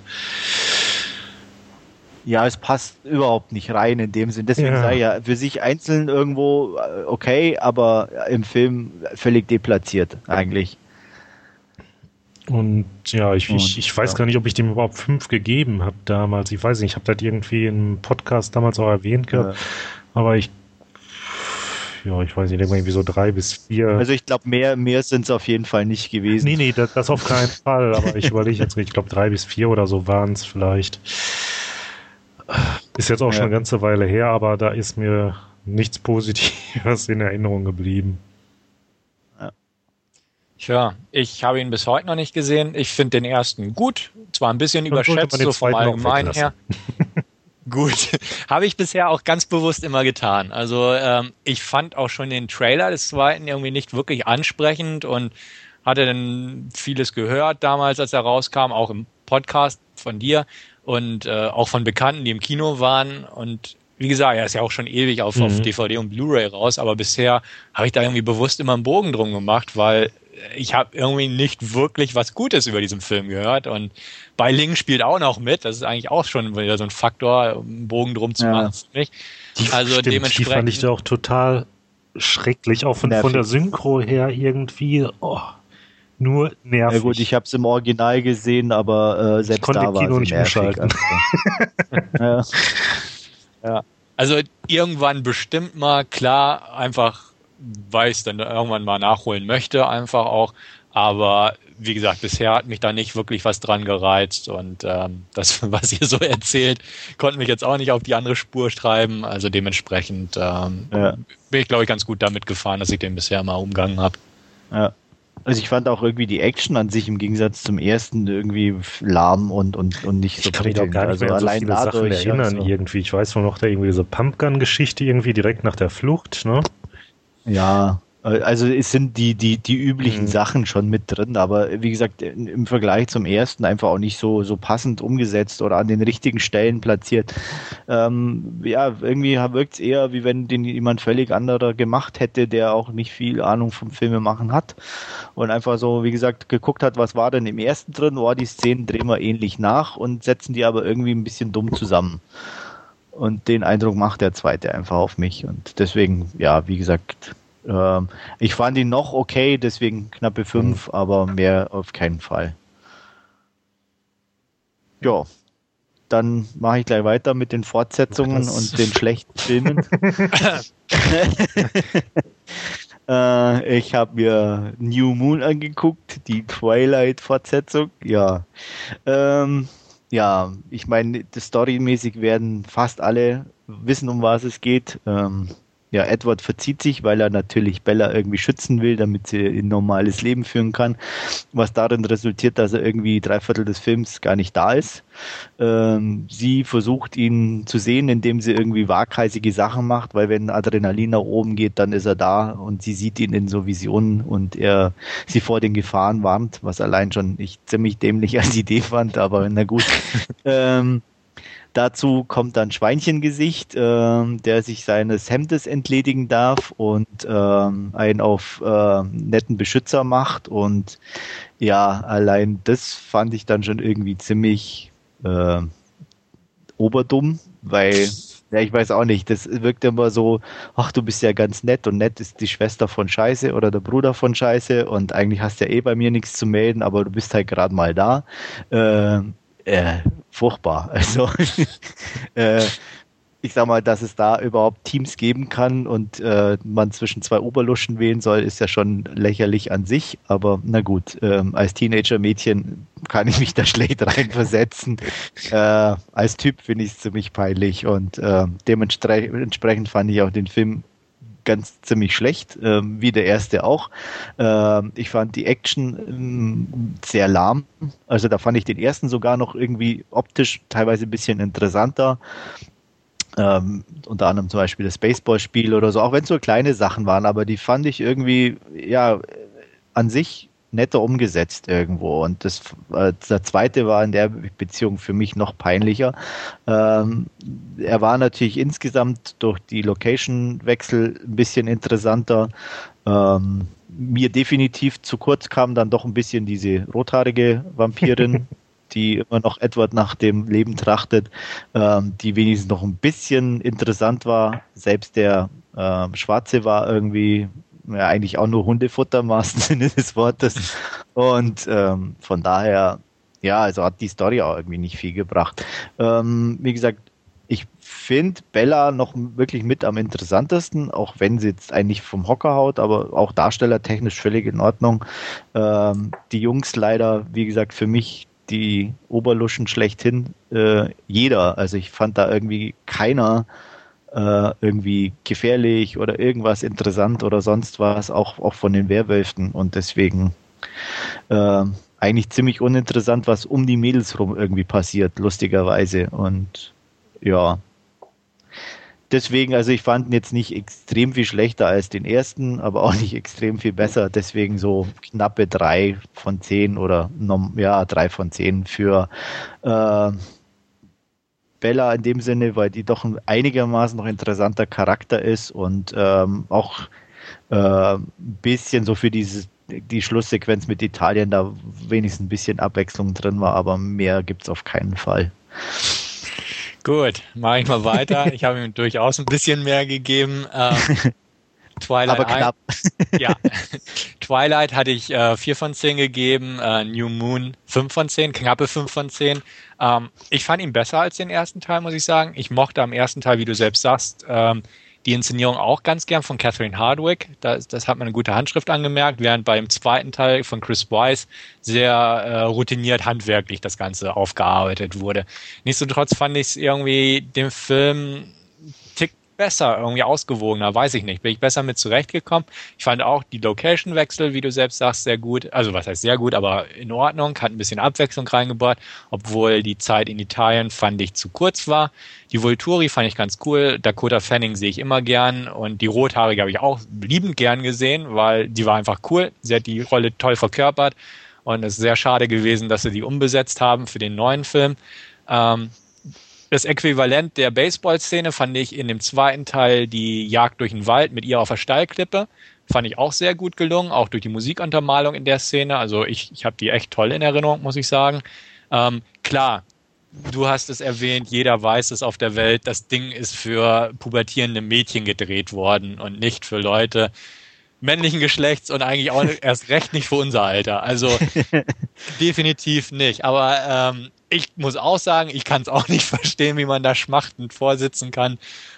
Ja, es passt überhaupt nicht rein in dem Sinn. Deswegen ja. sei ja für sich einzeln irgendwo äh, okay, aber im Film völlig deplatziert eigentlich. Und ja, ich, Und, ich, ich weiß ja. gar nicht, ob ich dem überhaupt fünf gegeben habe damals. Ich weiß nicht, ich habe das irgendwie im Podcast damals auch erwähnt gehabt. Ja. Aber ich, ja, ich weiß nicht, irgendwie so drei bis vier. Also ich glaube, mehr, mehr sind es auf jeden Fall nicht gewesen. Nee, nee, das, das auf keinen Fall. Aber ich überlege jetzt, ich glaube, drei bis vier oder so waren es vielleicht. Ist jetzt auch ja. schon eine ganze Weile her, aber da ist mir nichts Positives in Erinnerung geblieben. Tja, ich habe ihn bis heute noch nicht gesehen. Ich finde den ersten gut, zwar ein bisschen überschätzt, so vom Allgemeinen her. gut, habe ich bisher auch ganz bewusst immer getan. Also ähm, ich fand auch schon den Trailer des zweiten irgendwie nicht wirklich ansprechend und hatte dann vieles gehört damals, als er rauskam, auch im Podcast von dir und äh, auch von Bekannten, die im Kino waren. Und wie gesagt, er ist ja auch schon ewig auf, mhm. auf DVD und Blu-ray raus, aber bisher habe ich da irgendwie bewusst immer einen Bogen drum gemacht, weil ich habe irgendwie nicht wirklich was Gutes über diesen Film gehört. Und bei Ling spielt auch noch mit. Das ist eigentlich auch schon wieder so ein Faktor, einen Bogen drum zu ja. machen. Die, also stimmt, dementsprechend. Die fand ich da auch total schrecklich, auch von, von der Synchro her irgendwie. Oh nur nervig. Ja gut, ich habe es im Original gesehen, aber äh, selbst ich konnte da war Kino nicht nervig, umschalten. Also. ja. ja. Also irgendwann bestimmt mal, klar, einfach, weil ich es dann irgendwann mal nachholen möchte, einfach auch. Aber wie gesagt, bisher hat mich da nicht wirklich was dran gereizt und ähm, das, was ihr so erzählt, konnte mich jetzt auch nicht auf die andere Spur schreiben. Also dementsprechend ähm, ja. bin ich, glaube ich, ganz gut damit gefahren, dass ich den bisher mal umgangen habe. Ja. Also ich fand auch irgendwie die Action an sich im Gegensatz zum ersten irgendwie lahm und, und, und nicht so Ich kann mich auch gar nicht also mehr an so viele Sachen erinnern also. irgendwie. Ich weiß nur noch da irgendwie diese Pumpgun-Geschichte irgendwie direkt nach der Flucht, ne? Ja, also es sind die, die, die üblichen mhm. Sachen schon mit drin, aber wie gesagt, im Vergleich zum ersten einfach auch nicht so, so passend umgesetzt oder an den richtigen Stellen platziert. Ähm, ja, irgendwie wirkt es eher, wie wenn den jemand völlig anderer gemacht hätte, der auch nicht viel Ahnung vom Filmemachen hat und einfach so, wie gesagt, geguckt hat, was war denn im ersten drin, oh, die Szenen drehen wir ähnlich nach und setzen die aber irgendwie ein bisschen dumm zusammen. Und den Eindruck macht der zweite einfach auf mich. Und deswegen, ja, wie gesagt, ähm, ich fand ihn noch okay, deswegen knappe 5, mhm. aber mehr auf keinen Fall. Ja, dann mache ich gleich weiter mit den Fortsetzungen das und den schlechten Filmen. äh, ich habe mir New Moon angeguckt, die Twilight-Fortsetzung. Ja, ähm, ja, ich meine, storymäßig werden fast alle wissen, um was es geht. Ähm, ja, Edward verzieht sich, weil er natürlich Bella irgendwie schützen will, damit sie ein normales Leben führen kann. Was darin resultiert, dass er irgendwie drei Viertel des Films gar nicht da ist. Ähm, sie versucht ihn zu sehen, indem sie irgendwie waghalsige Sachen macht, weil wenn Adrenalin nach oben geht, dann ist er da und sie sieht ihn in so Visionen und er sie vor den Gefahren warnt, was allein schon ich ziemlich dämlich als Idee fand, aber na gut. ähm, Dazu kommt dann Schweinchengesicht, äh, der sich seines Hemdes entledigen darf und ähm, einen auf äh, netten Beschützer macht. Und ja, allein das fand ich dann schon irgendwie ziemlich äh, oberdumm, weil ja, ich weiß auch nicht. Das wirkt immer so, ach, du bist ja ganz nett und nett ist die Schwester von Scheiße oder der Bruder von Scheiße und eigentlich hast ja eh bei mir nichts zu melden, aber du bist halt gerade mal da. Äh, äh, furchtbar. Also äh, ich sag mal, dass es da überhaupt Teams geben kann und äh, man zwischen zwei Oberluschen wählen soll, ist ja schon lächerlich an sich. Aber na gut, ähm, als Teenager-Mädchen kann ich mich da schlecht reinversetzen. Äh, als Typ finde ich es ziemlich peinlich und äh, dementsprechend fand ich auch den Film ganz ziemlich schlecht, ähm, wie der erste auch. Ähm, ich fand die Action ähm, sehr lahm. Also da fand ich den ersten sogar noch irgendwie optisch teilweise ein bisschen interessanter. Ähm, unter anderem zum Beispiel das Baseballspiel oder so, auch wenn es so kleine Sachen waren, aber die fand ich irgendwie, ja, an sich netter umgesetzt irgendwo. Und das, äh, der zweite war in der Beziehung für mich noch peinlicher. Ähm, er war natürlich insgesamt durch die Location-Wechsel ein bisschen interessanter. Ähm, mir definitiv zu kurz kam dann doch ein bisschen diese rothaarige Vampirin, die immer noch Edward nach dem Leben trachtet, ähm, die wenigstens noch ein bisschen interessant war. Selbst der äh, Schwarze war irgendwie ja, eigentlich auch nur Hundefutter im wahrsten Sinne des Wortes. Und ähm, von daher, ja, also hat die Story auch irgendwie nicht viel gebracht. Ähm, wie gesagt, ich finde Bella noch wirklich mit am interessantesten, auch wenn sie jetzt eigentlich vom Hocker haut, aber auch darstellertechnisch völlig in Ordnung. Ähm, die Jungs leider, wie gesagt, für mich die Oberluschen schlechthin. Äh, jeder, also ich fand da irgendwie keiner äh, irgendwie gefährlich oder irgendwas interessant oder sonst was, auch, auch von den Werwölfen und deswegen äh, eigentlich ziemlich uninteressant, was um die Mädels rum irgendwie passiert, lustigerweise und ja. Deswegen, also ich fand ihn jetzt nicht extrem viel schlechter als den ersten, aber auch nicht extrem viel besser. Deswegen so knappe drei von zehn oder ja, drei von zehn für äh, Bella in dem Sinne, weil die doch ein einigermaßen noch interessanter Charakter ist und ähm, auch äh, ein bisschen so für dieses die Schlusssequenz mit Italien da wenigstens ein bisschen Abwechslung drin war, aber mehr gibt es auf keinen Fall. Gut, mache ich mal weiter. Ich habe ihm durchaus ein bisschen mehr gegeben. Ähm, Twilight. Aber knapp. ja. Twilight hatte ich äh, 4 von 10 gegeben, äh, New Moon 5 von 10, knappe 5 von 10. Ähm, ich fand ihn besser als den ersten Teil, muss ich sagen. Ich mochte am ersten Teil, wie du selbst sagst, ähm, die Inszenierung auch ganz gern von Catherine Hardwick. Das, das hat man eine gute Handschrift angemerkt, während beim zweiten Teil von Chris Weiss sehr äh, routiniert handwerklich das Ganze aufgearbeitet wurde. Nichtsdestotrotz fand ich es irgendwie dem Film besser, irgendwie ausgewogener, weiß ich nicht. Bin ich besser mit zurechtgekommen. Ich fand auch die Location-Wechsel, wie du selbst sagst, sehr gut. Also was heißt sehr gut, aber in Ordnung, hat ein bisschen Abwechslung reingebracht, obwohl die Zeit in Italien fand ich zu kurz war. Die Volturi fand ich ganz cool. Dakota Fanning sehe ich immer gern und die Rothaarige habe ich auch liebend gern gesehen, weil die war einfach cool. Sie hat die Rolle toll verkörpert und es ist sehr schade gewesen, dass sie die umbesetzt haben für den neuen Film. Ähm, das Äquivalent der Baseball-Szene fand ich in dem zweiten Teil die Jagd durch den Wald mit ihr auf der Steilklippe. Fand ich auch sehr gut gelungen, auch durch die Musikuntermalung in der Szene. Also ich, ich habe die echt toll in Erinnerung, muss ich sagen. Ähm, klar, du hast es erwähnt, jeder weiß es auf der Welt, das Ding ist für pubertierende Mädchen gedreht worden und nicht für Leute männlichen Geschlechts und eigentlich auch erst recht nicht für unser Alter. Also definitiv nicht. Aber ähm, ich muss auch sagen, ich kann es auch nicht verstehen, wie man da schmachtend vorsitzen kann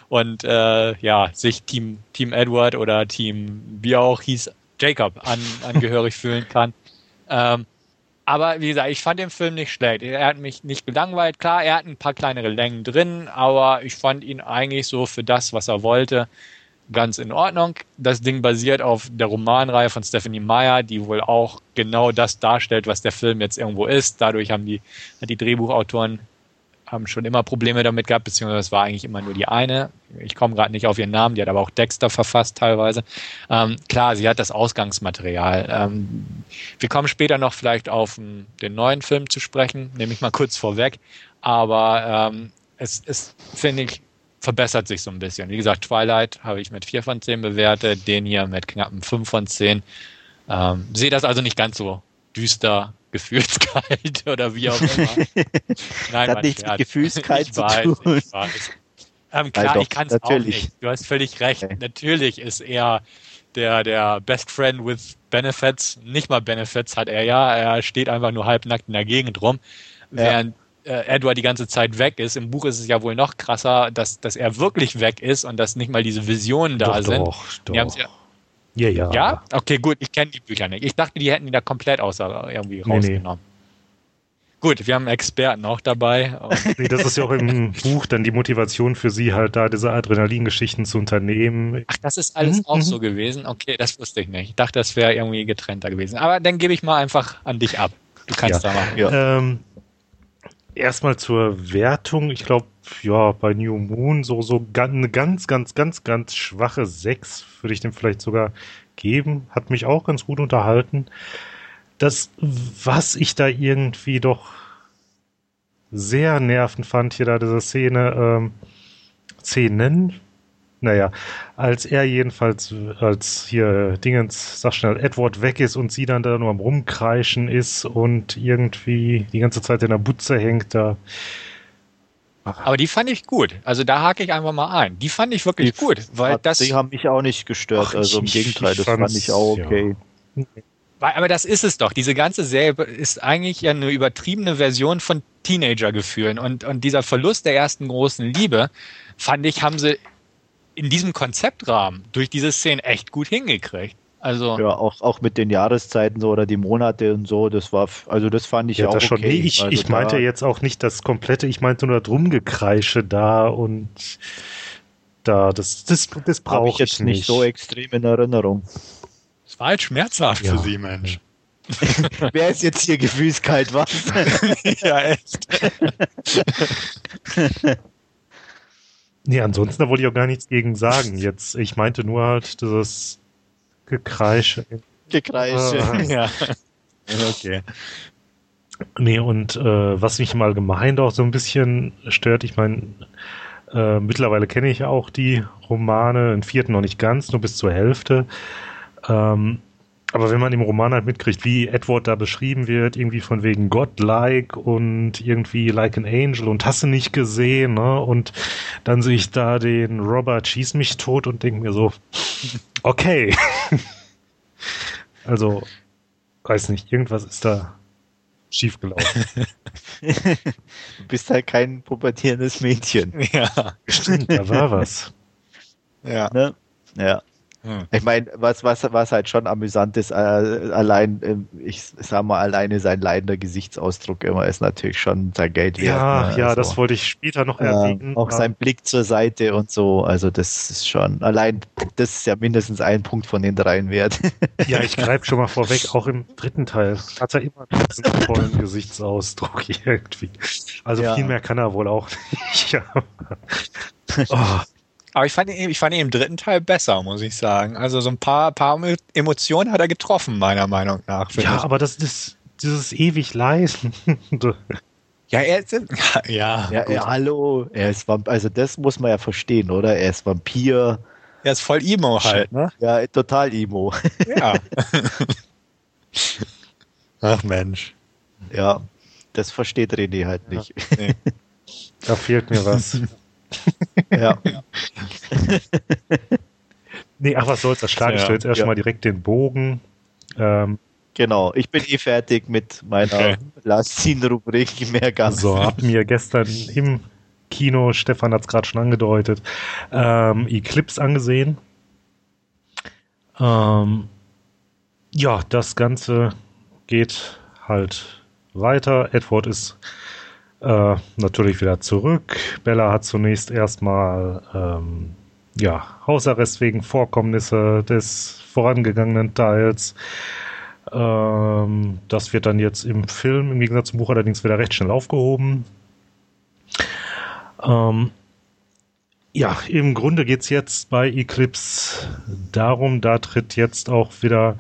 und äh, ja, sich Team, Team Edward oder Team, wie auch hieß, Jacob an, angehörig fühlen kann. Ähm, aber wie gesagt, ich fand den Film nicht schlecht. Er hat mich nicht gelangweilt. Klar, er hat ein paar kleinere Längen drin, aber ich fand ihn eigentlich so für das, was er wollte, ganz in Ordnung. Das Ding basiert auf der Romanreihe von Stephanie Meyer, die wohl auch genau das darstellt, was der Film jetzt irgendwo ist. Dadurch haben die, die Drehbuchautoren haben schon immer Probleme damit gehabt, beziehungsweise es war eigentlich immer nur die eine. Ich komme gerade nicht auf ihren Namen, die hat aber auch Dexter verfasst teilweise. Ähm, klar, sie hat das Ausgangsmaterial. Ähm, wir kommen später noch vielleicht auf den neuen Film zu sprechen, nehme ich mal kurz vorweg. Aber ähm, es ist, finde ich, verbessert sich so ein bisschen. Wie gesagt, Twilight habe ich mit 4 von 10 bewertet, den hier mit knappen 5 von 10. Ähm, sehe das also nicht ganz so düster, gefühlskalt oder wie auch immer. Nein, das hat nichts mit Gefühlskalt ich zu weiß, tun. Ich weiß. Ähm, klar, doch, ich kann es auch nicht. Du hast völlig recht. Okay. Natürlich ist er der, der Best Friend with Benefits. Nicht mal Benefits hat er ja. Er steht einfach nur halbnackt in der Gegend rum. Ja. Während äh, Edward die ganze Zeit weg ist. Im Buch ist es ja wohl noch krasser, dass, dass er wirklich weg ist und dass nicht mal diese Visionen da doch, sind. Doch, doch. Ja, ja, ja. Ja? Okay, gut, ich kenne die Bücher nicht. Ich dachte, die hätten die da komplett außer irgendwie nee, rausgenommen. Nee. Gut, wir haben Experten auch dabei. nee, das ist ja auch im Buch dann die Motivation für sie, halt da diese Adrenalingeschichten zu unternehmen. Ach, das ist alles mhm. auch so gewesen? Okay, das wusste ich nicht. Ich dachte, das wäre irgendwie getrennter gewesen. Aber dann gebe ich mal einfach an dich ab. Du kannst ja. da machen. Ja. Ähm, erstmal zur Wertung. Ich glaube, ja, bei New Moon so, so eine ganz, ganz, ganz, ganz schwache 6 würde ich dem vielleicht sogar geben. Hat mich auch ganz gut unterhalten. Das, was ich da irgendwie doch sehr nervend fand, hier da diese Szene, ähm, Szenen, naja, als er jedenfalls, als hier Dingens, sag schnell, Edward weg ist und sie dann da nur am Rumkreischen ist und irgendwie die ganze Zeit in der Butze hängt, da. Aber die fand ich gut. Also da hake ich einfach mal ein. Die fand ich wirklich die, gut, weil das. Die haben mich auch nicht gestört. Ach, also im ich, Gegenteil, ich das fand ich auch okay. Ja. Aber das ist es doch. Diese ganze Serie ist eigentlich ja eine übertriebene Version von Teenagergefühlen. Und, und dieser Verlust der ersten großen Liebe, fand ich, haben sie in diesem Konzeptrahmen durch diese Szene echt gut hingekriegt. Also ja, auch, auch mit den Jahreszeiten so oder die Monate und so, das war, also das fand ich ja, auch das schon. okay. Nee, ich, also ich meinte jetzt auch nicht das komplette, ich meinte nur das Rumgekreische da und da, das, das, das brauche ich jetzt nicht. nicht so extrem in Erinnerung. Das war halt schmerzhaft ja. für Sie, Mensch. Wer ist jetzt hier gefühlskalt, was? ja, echt. Nee, ansonsten da wollte ich auch gar nichts gegen sagen. Jetzt, ich meinte nur halt dieses Gekreische. Gekreische, ah. ja. Okay. Nee, und äh, was mich mal gemeint auch so ein bisschen stört, ich meine, äh, mittlerweile kenne ich auch die Romane, den vierten noch nicht ganz, nur bis zur Hälfte. Ähm, aber wenn man im Roman halt mitkriegt, wie Edward da beschrieben wird, irgendwie von wegen Godlike und irgendwie like an angel und hast du nicht gesehen, ne? Und dann sehe ich da den Robert schieß mich tot und denke mir so, okay. also, weiß nicht, irgendwas ist da schiefgelaufen. du bist halt kein pubertierendes Mädchen. Ja. Stimmt, da war was. Ja. Ne? Ja. Hm. Ich meine, was, was, was halt schon amüsant ist, äh, allein, äh, ich sag mal, alleine sein leidender Gesichtsausdruck immer ist natürlich schon sein Geld wert. Ja, ne? ja, also, das wollte ich später noch erwähnen. Äh, auch sein Blick zur Seite und so, also das ist schon, allein, das ist ja mindestens ein Punkt von den dreien wert. ja, ich greife schon mal vorweg, auch im dritten Teil hat er immer diesen tollen Gesichtsausdruck irgendwie. Also ja. viel mehr kann er wohl auch nicht. ja. oh. Aber ich fand, ihn, ich fand ihn im dritten Teil besser, muss ich sagen. Also so ein paar, paar Emotionen hat er getroffen, meiner Meinung nach. Ja, ich. aber das ist dieses ewig leisen. ja, er ist, ja, ja, ja, hallo, er ist Vampir, also das muss man ja verstehen, oder? Er ist Vampir. Er ist voll Emo halt, ne? Ja, total Emo. Ja. Ach Mensch. Ja, das versteht René halt nicht. Ja, nee. Da fehlt mir was. Ja. nee, ach, was soll's, das schlage ich ja, jetzt erstmal ja. direkt den Bogen. Ähm, genau, ich bin eh fertig mit meiner okay. Last Scene-Rubrik, mehr ganz. So, hab mir gestern im Kino, Stefan hat es gerade schon angedeutet, ähm, Eclipse angesehen. Ähm, ja, das Ganze geht halt weiter. Edward ist äh, natürlich wieder zurück. Bella hat zunächst erstmal ähm, ja, Hausarrest wegen Vorkommnisse des vorangegangenen Teils. Ähm, das wird dann jetzt im Film im Gegensatz zum Buch allerdings wieder recht schnell aufgehoben. Ähm, ja, im Grunde geht es jetzt bei Eclipse darum, da tritt jetzt auch wieder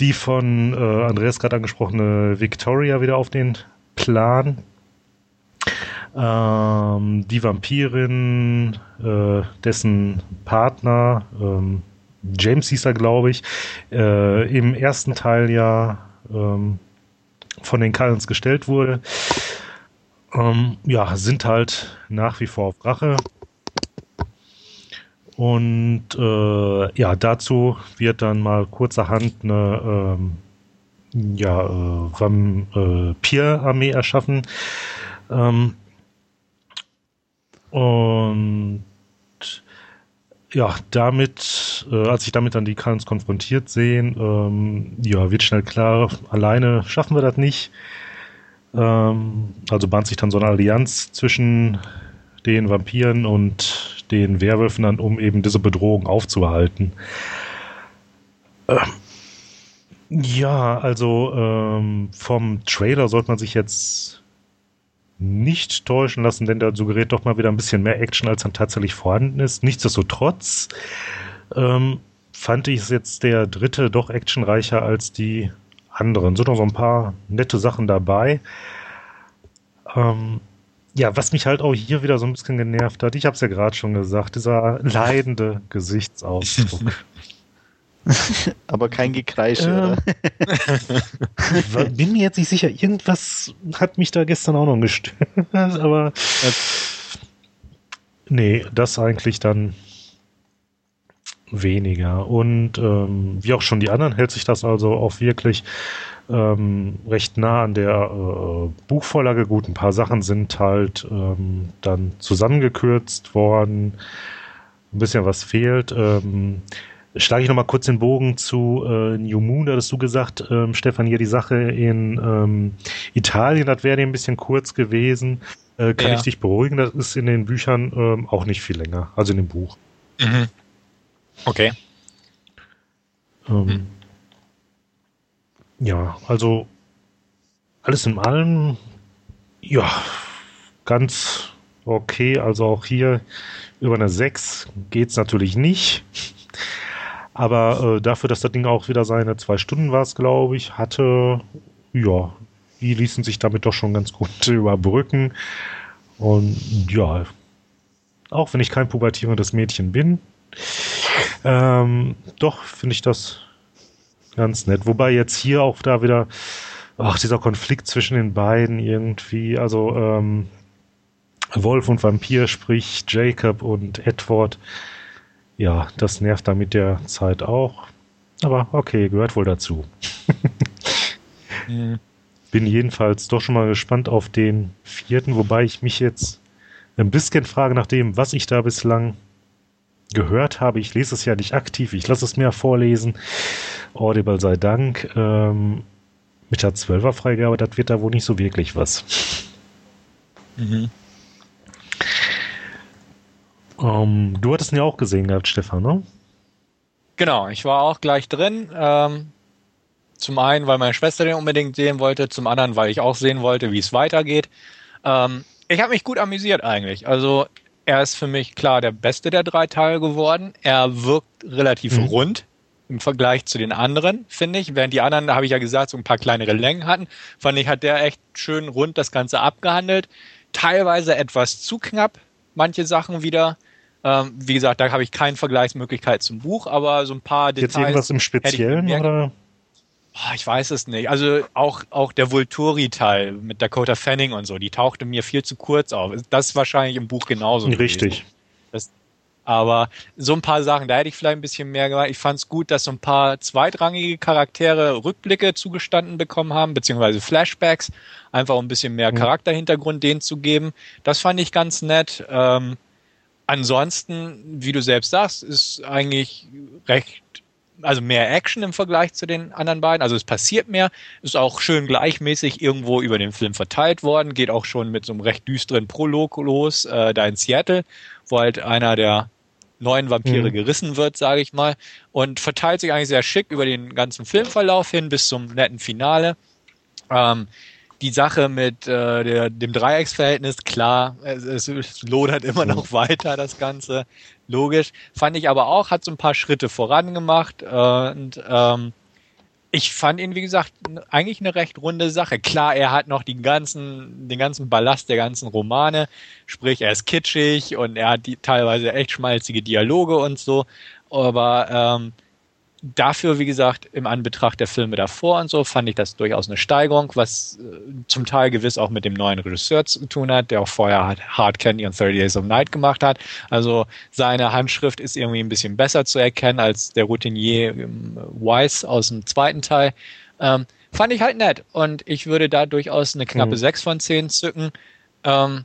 die von äh, Andreas gerade angesprochene Victoria wieder auf den Plan. Ähm, die Vampirin, äh, dessen Partner, ähm, James hieß er, glaube ich, äh, im ersten Teil ja ähm, von den Cullens gestellt wurde, ähm, ja, sind halt nach wie vor auf Rache. Und äh, ja, dazu wird dann mal kurzerhand eine ähm, ja, äh, Vampir-Armee erschaffen. Ähm, und ja, damit, äh, als ich damit dann die Cullens konfrontiert sehen, ähm, ja, wird schnell klar, alleine schaffen wir das nicht. Ähm, also bahnt sich dann so eine Allianz zwischen den Vampiren und den Werwölfen dann, um eben diese Bedrohung aufzuhalten. Ähm, ja, also ähm, vom Trailer sollte man sich jetzt nicht täuschen lassen, denn der suggeriert doch mal wieder ein bisschen mehr Action, als dann tatsächlich vorhanden ist. Nichtsdestotrotz ähm, fand ich es jetzt der dritte doch actionreicher als die anderen. Sind noch so ein paar nette Sachen dabei. Ähm, ja, was mich halt auch hier wieder so ein bisschen genervt hat, ich habe es ja gerade schon gesagt, dieser leidende Gesichtsausdruck. Aber kein Gekreische. Äh, ich bin mir jetzt nicht sicher, irgendwas hat mich da gestern auch noch gestört, aber nee, das eigentlich dann weniger. Und ähm, wie auch schon die anderen hält sich das also auch wirklich ähm, recht nah an der äh, Buchvorlage. Gut, ein paar Sachen sind halt ähm, dann zusammengekürzt worden. Ein bisschen was fehlt. Ähm, schlage ich nochmal kurz den Bogen zu äh, New Moon. Da hattest du gesagt, ähm, Stefan, hier die Sache in ähm, Italien, das wäre dir ein bisschen kurz gewesen. Äh, kann ja. ich dich beruhigen? Das ist in den Büchern ähm, auch nicht viel länger, also in dem Buch. Mhm. Okay. Ähm, hm. Ja, also alles in allem, ja, ganz okay. Also auch hier über eine 6 geht's natürlich nicht. Aber äh, dafür, dass das Ding auch wieder seine zwei Stunden war, glaube ich, hatte, ja, die ließen sich damit doch schon ganz gut überbrücken. Und ja, auch wenn ich kein pubertierendes Mädchen bin, ähm, doch finde ich das ganz nett. Wobei jetzt hier auch da wieder, ach, dieser Konflikt zwischen den beiden irgendwie, also ähm, Wolf und Vampir, sprich Jacob und Edward, ja, das nervt da mit der Zeit auch. Aber okay, gehört wohl dazu. mhm. Bin jedenfalls doch schon mal gespannt auf den vierten, wobei ich mich jetzt ein bisschen frage nach dem, was ich da bislang gehört habe. Ich lese es ja nicht aktiv, ich lasse es mir vorlesen. Audible sei Dank. Ähm, mit der 12er Freigabe, das wird da wohl nicht so wirklich was. Mhm. Ähm, du hattest ihn ja auch gesehen gehabt, Stefan, ne? Genau, ich war auch gleich drin. Ähm, zum einen, weil meine Schwester den unbedingt sehen wollte, zum anderen, weil ich auch sehen wollte, wie es weitergeht. Ähm, ich habe mich gut amüsiert eigentlich. Also er ist für mich klar der beste der drei Teile geworden. Er wirkt relativ mhm. rund im Vergleich zu den anderen, finde ich. Während die anderen, da habe ich ja gesagt, so ein paar kleinere Längen hatten, fand ich, hat der echt schön rund das Ganze abgehandelt. Teilweise etwas zu knapp, manche Sachen wieder. Ähm, wie gesagt, da habe ich keine Vergleichsmöglichkeit zum Buch, aber so ein paar Details. Jetzt irgendwas im Speziellen oder? Oh, ich weiß es nicht. Also auch, auch der Vulturi-Teil mit Dakota Fanning und so, die tauchte mir viel zu kurz auf. Das ist wahrscheinlich im Buch genauso. Richtig. Das, aber so ein paar Sachen, da hätte ich vielleicht ein bisschen mehr gemacht. Ich fand es gut, dass so ein paar zweitrangige Charaktere Rückblicke zugestanden bekommen haben, beziehungsweise Flashbacks, einfach um ein bisschen mehr mhm. Charakterhintergrund denen zu geben. Das fand ich ganz nett. Ähm, ansonsten, wie du selbst sagst, ist eigentlich recht also mehr Action im Vergleich zu den anderen beiden. Also es passiert mehr, ist auch schön gleichmäßig irgendwo über den Film verteilt worden, geht auch schon mit so einem recht düsteren Prolog los, äh, da in Seattle, wo halt einer der neuen Vampire mhm. gerissen wird, sage ich mal, und verteilt sich eigentlich sehr schick über den ganzen Filmverlauf hin bis zum netten Finale. Ähm, die Sache mit äh, der, dem Dreiecksverhältnis, klar, es, es lodert immer mhm. noch weiter, das Ganze, logisch. Fand ich aber auch, hat so ein paar Schritte vorangemacht äh, und ähm, ich fand ihn, wie gesagt, eigentlich eine recht runde Sache. Klar, er hat noch den ganzen, den ganzen Ballast der ganzen Romane, sprich, er ist kitschig und er hat die, teilweise echt schmalzige Dialoge und so, aber ähm, dafür, wie gesagt, im Anbetracht der Filme davor und so, fand ich das durchaus eine Steigerung, was äh, zum Teil gewiss auch mit dem neuen Regisseur zu tun hat, der auch vorher Hard Candy und 30 Days of Night gemacht hat. Also seine Handschrift ist irgendwie ein bisschen besser zu erkennen als der Routinier ähm, Weiss aus dem zweiten Teil. Ähm, fand ich halt nett und ich würde da durchaus eine knappe mhm. 6 von 10 zücken. Ähm,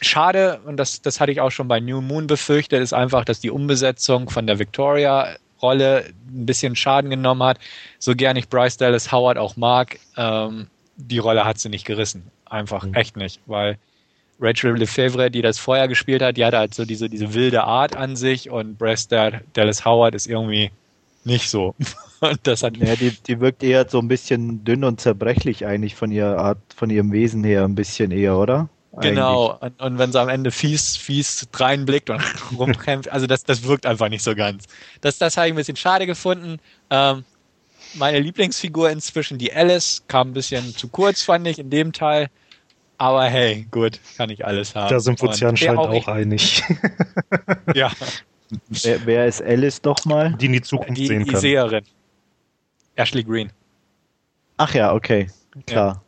schade, und das, das hatte ich auch schon bei New Moon befürchtet, ist einfach, dass die Umbesetzung von der Victoria Rolle ein bisschen Schaden genommen hat. So gern ich Bryce Dallas Howard auch mag, ähm, die Rolle hat sie nicht gerissen. Einfach mhm. echt nicht, weil Rachel Lefebvre, die das vorher gespielt hat, die hatte halt so diese, diese wilde Art an sich und Bryce Dallas Howard ist irgendwie nicht so. Und das hat Ja, die, die wirkt eher so ein bisschen dünn und zerbrechlich eigentlich von ihrer Art, von ihrem Wesen her ein bisschen eher, oder? Genau, und, und wenn sie am Ende fies, fies reinblickt und rumkämpft, also das, das wirkt einfach nicht so ganz. Das, das habe ich ein bisschen schade gefunden. Ähm, meine Lieblingsfigur inzwischen, die Alice, kam ein bisschen zu kurz, fand ich, in dem Teil. Aber hey, gut, kann ich alles haben. Da sind wir uns ja anscheinend auch ich- einig. Ja, Wer, wer ist Alice doch mal? Die in die Zukunft die, sehen die kann. Seherin. Ashley Green. Ach ja, okay, klar.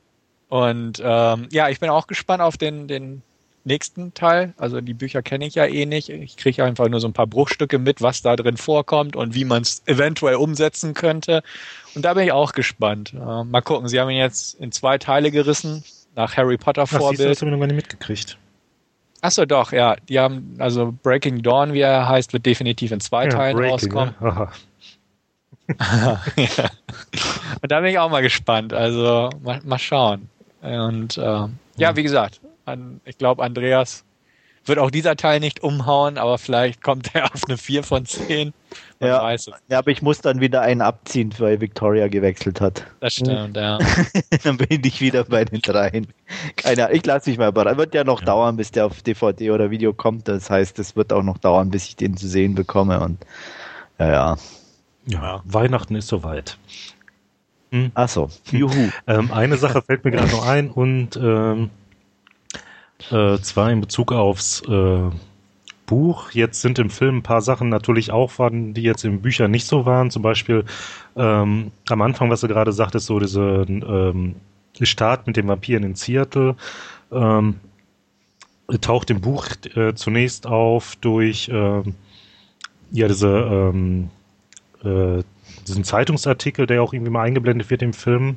Und ähm, ja, ich bin auch gespannt auf den, den nächsten Teil. Also die Bücher kenne ich ja eh nicht. Ich kriege einfach nur so ein paar Bruchstücke mit, was da drin vorkommt und wie man es eventuell umsetzen könnte. Und da bin ich auch gespannt. Äh, mal gucken, sie haben ihn jetzt in zwei Teile gerissen, nach Harry Potter Ach, Vorbild. das habe ich noch gar nicht mitgekriegt. Achso, doch, ja. Die haben, also Breaking Dawn, wie er heißt, wird definitiv in zwei Teilen Breaking, rauskommen. ne? Aha. ja. Und da bin ich auch mal gespannt. Also mal, mal schauen. Und äh, ja, wie gesagt, an, ich glaube, Andreas wird auch dieser Teil nicht umhauen, aber vielleicht kommt er auf eine 4 von 10. Man Ja. weiß es. Ja, aber ich muss dann wieder einen abziehen, weil Victoria gewechselt hat. Das stimmt, ja. dann bin ich wieder bei den dreien. Keine Ahnung, ich lasse mich mal überraschen. Wird ja noch dauern, bis der auf DVD oder Video kommt. Das heißt, es wird auch noch dauern, bis ich den zu sehen bekomme. Und ja, ja. Ja, Weihnachten ist soweit. Ach so, juhu. Ähm, eine Sache fällt mir gerade noch ein und ähm, äh, zwar in Bezug aufs äh, Buch. Jetzt sind im Film ein paar Sachen natürlich auch vorhanden, die jetzt in Büchern nicht so waren. Zum Beispiel ähm, am Anfang, was du gerade sagtest, so diese ähm, Start mit den Vampiren in Seattle. Ähm, taucht im Buch äh, zunächst auf durch ähm, ja diese ähm, äh, diesen Zeitungsartikel, der auch irgendwie mal eingeblendet wird im Film,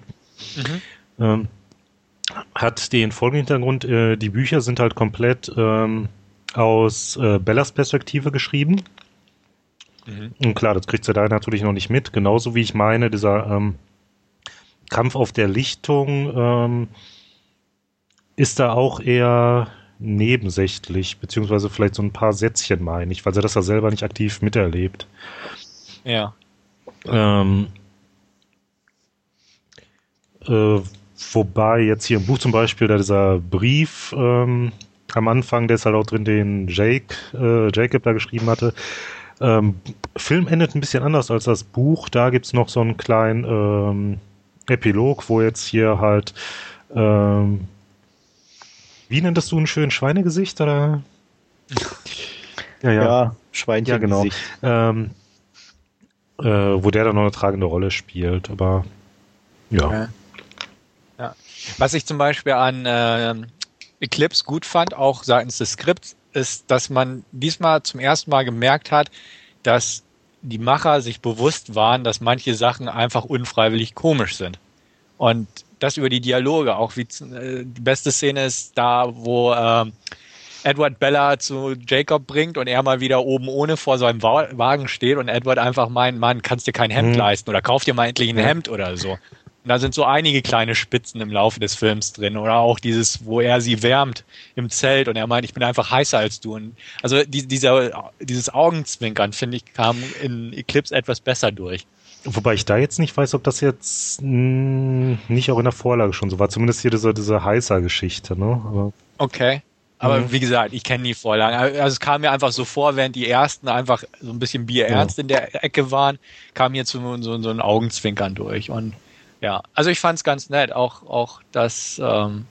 ähm, hat den folgenden Hintergrund, äh, die Bücher sind halt komplett ähm, aus äh, Bellas Perspektive geschrieben. Mhm. Und klar, das kriegt sie da natürlich noch nicht mit. Genauso wie ich meine, dieser ähm, Kampf auf der Lichtung ähm, ist da auch eher nebensächlich, beziehungsweise vielleicht so ein paar Sätzchen meine ich, weil sie das ja selber nicht aktiv miterlebt. Ja. Ähm, äh, wobei jetzt hier im Buch zum Beispiel da dieser Brief ähm, am Anfang, der ist halt auch drin, den Jake, äh, Jacob da geschrieben hatte. Ähm, Film endet ein bisschen anders als das Buch. Da gibt's noch so einen kleinen ähm, Epilog, wo jetzt hier halt ähm, wie nenntest du ein schönes Schweinegesicht oder? Ja, Ja, ja. Schweinchen. Ja, genau. Ähm, äh, wo der dann noch eine tragende Rolle spielt, aber ja. Ja. Ja. Was ich zum Beispiel an ähm, Eclipse gut fand, auch seitens des Skripts, ist, dass man diesmal zum ersten Mal gemerkt hat, dass die Macher sich bewusst waren, dass manche Sachen einfach unfreiwillig komisch sind. Und das über die Dialoge, auch wie äh, die beste Szene ist da, wo ähm, Edward Bella zu Jacob bringt und er mal wieder oben ohne vor seinem Wa Wagen steht und Edward einfach meint, Mann, kannst dir kein Hemd Mhm. leisten oder kauf dir mal endlich ein Hemd oder so. Und da sind so einige kleine Spitzen im Laufe des Films drin. Oder auch dieses, wo er sie wärmt im Zelt und er meint, ich bin einfach heißer als du. Und also die, dieser, dieses Augenzwinkern, finde ich, kam in Eclipse etwas besser durch. Wobei ich da jetzt nicht weiß, ob das jetzt mh, nicht auch in der Vorlage schon so war. Zumindest hier diese, diese heißer Geschichte, ne? Aber, Okay. Aber Mhm. wie gesagt, ich kenne die Vorlagen. Also es kam mir einfach so vor, während die ersten einfach so ein bisschen bierernst in der Ecke waren, kam hier so, so, so ein Augenzwinkern durch. Und ja, also ich fand es ganz nett. Auch, auch das, ähm,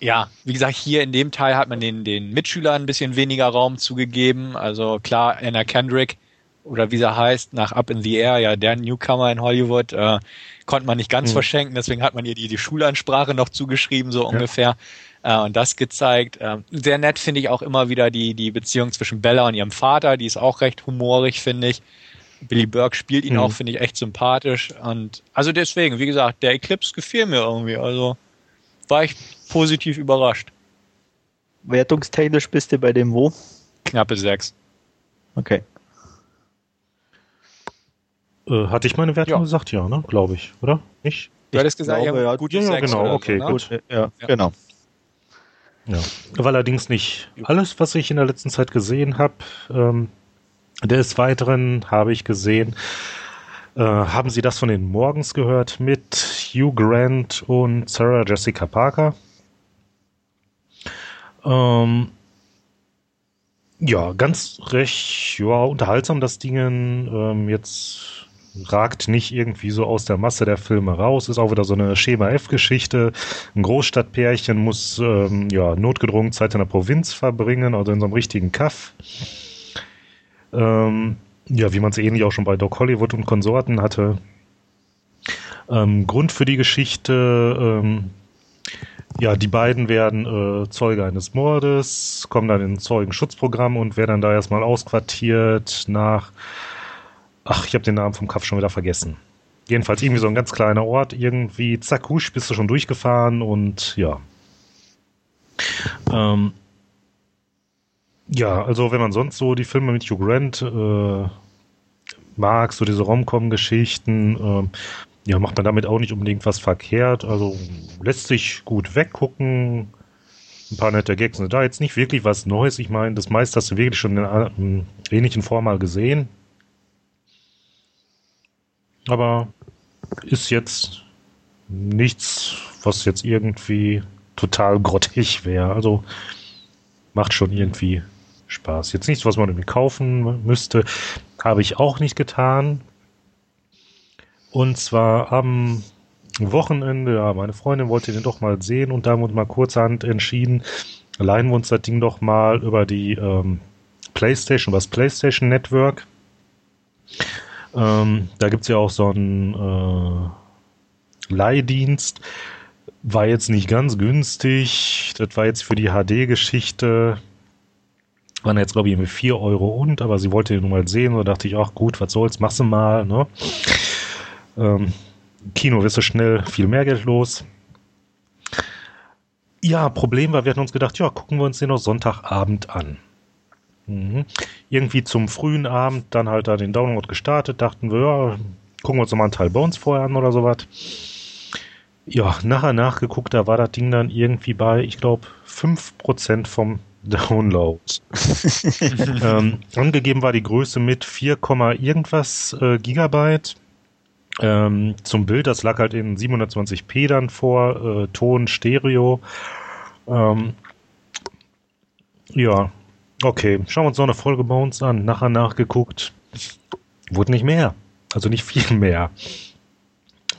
ja, wie gesagt, hier in dem Teil hat man den, den Mitschülern ein bisschen weniger Raum zugegeben. Also klar, Anna Kendrick oder wie sie heißt, nach Up in the Air, ja, der Newcomer in Hollywood, äh, konnte man nicht ganz Mhm. verschenken, deswegen hat man ihr die, die Schulansprache noch zugeschrieben, so ungefähr. Äh, und das gezeigt. Äh, sehr nett finde ich auch immer wieder die, die Beziehung zwischen Bella und ihrem Vater, die ist auch recht humorig, finde ich. Billy Burke spielt ihn Mhm. auch, finde ich, echt sympathisch. Und also deswegen, wie gesagt, der Eclipse gefiel mir irgendwie. Also war ich positiv überrascht. Wertungstechnisch bist du bei dem wo? Knappe sechs. Okay. äh, hatte ich meine Wertung Ja. gesagt? Ja, ne? Glaube ich, oder? Nicht? Du hattest gesagt, glaube, ja, gute ja, ja, genau, oder okay, so, ne? gut. Ja, Ja. genau. Ja. War allerdings nicht alles, was ich in der letzten Zeit gesehen habe. Ähm, Des Weiteren habe ich gesehen, äh, haben Sie das von den Morgens gehört mit Hugh Grant und Sarah Jessica Parker? Ähm, ja, ganz recht ja, unterhaltsam das Ding. Ähm, jetzt ragt nicht irgendwie so aus der Masse der Filme raus. Ist auch wieder so eine Schema F-Geschichte. Ein Großstadtpärchen muss ähm, ja notgedrungen Zeit in der Provinz verbringen, also in so einem richtigen Kaff. Ähm, ja, wie man es ähnlich auch schon bei Doc Hollywood und Konsorten hatte. Ähm, Grund für die Geschichte, ähm, ja, die beiden werden äh, Zeuge eines Mordes, kommen dann in ein Zeugenschutzprogramm und werden dann da erstmal ausquartiert nach, ach, ich habe den Namen vom Kaff schon wieder vergessen. Jedenfalls irgendwie so ein ganz kleiner Ort, irgendwie, zack, husch, bist du schon durchgefahren und ja. Ähm, ja, also wenn man sonst so die Filme mit Hugh Grant äh, mag, so diese Rom-Com-Geschichten, äh, ja, macht man damit auch nicht unbedingt was verkehrt. Also lässt sich gut weggucken. Ein paar nette Gags da. Jetzt nicht wirklich was Neues. Ich meine, das meiste hast du wirklich schon in einer ähnlichen Form mal gesehen. Aber ist jetzt nichts, was jetzt irgendwie total grottig wäre. Also macht schon irgendwie Spaß. Jetzt nichts, was man irgendwie kaufen müsste. Habe ich auch nicht getan. Und zwar am Wochenende, ja, meine Freundin wollte den doch mal sehen und da haben wir uns mal kurzerhand entschieden, leihen wir uns das Ding doch mal über die ähm, PlayStation, das PlayStation Network. Ähm, da gibt's ja auch so einen äh, Leihdienst. War jetzt nicht ganz günstig. Das war jetzt für die HD-Geschichte. Waren jetzt, glaube ich, irgendwie 4 Euro und, aber sie wollte den nun mal sehen. Da dachte ich, ach gut, was soll's, machst du mal, ne? Ähm, Kino wirst du schnell viel mehr Geld los. Ja, Problem war, wir hatten uns gedacht, ja, gucken wir uns den noch Sonntagabend an. Mhm. Irgendwie zum frühen Abend dann halt da den Download gestartet, dachten wir, ja, gucken wir uns nochmal einen Teil Bones vorher an oder sowas. Ja, nachher nachgeguckt, da war das Ding dann irgendwie bei, ich glaube, 5% vom Download. ähm, angegeben war die Größe mit 4, irgendwas äh, Gigabyte. Ähm, zum Bild, das lag halt in 720p dann vor, äh, Ton, Stereo. Ähm, ja, okay. Schauen wir uns noch eine Folge bei uns an. Nachher nachgeguckt. Wurde nicht mehr. Also nicht viel mehr.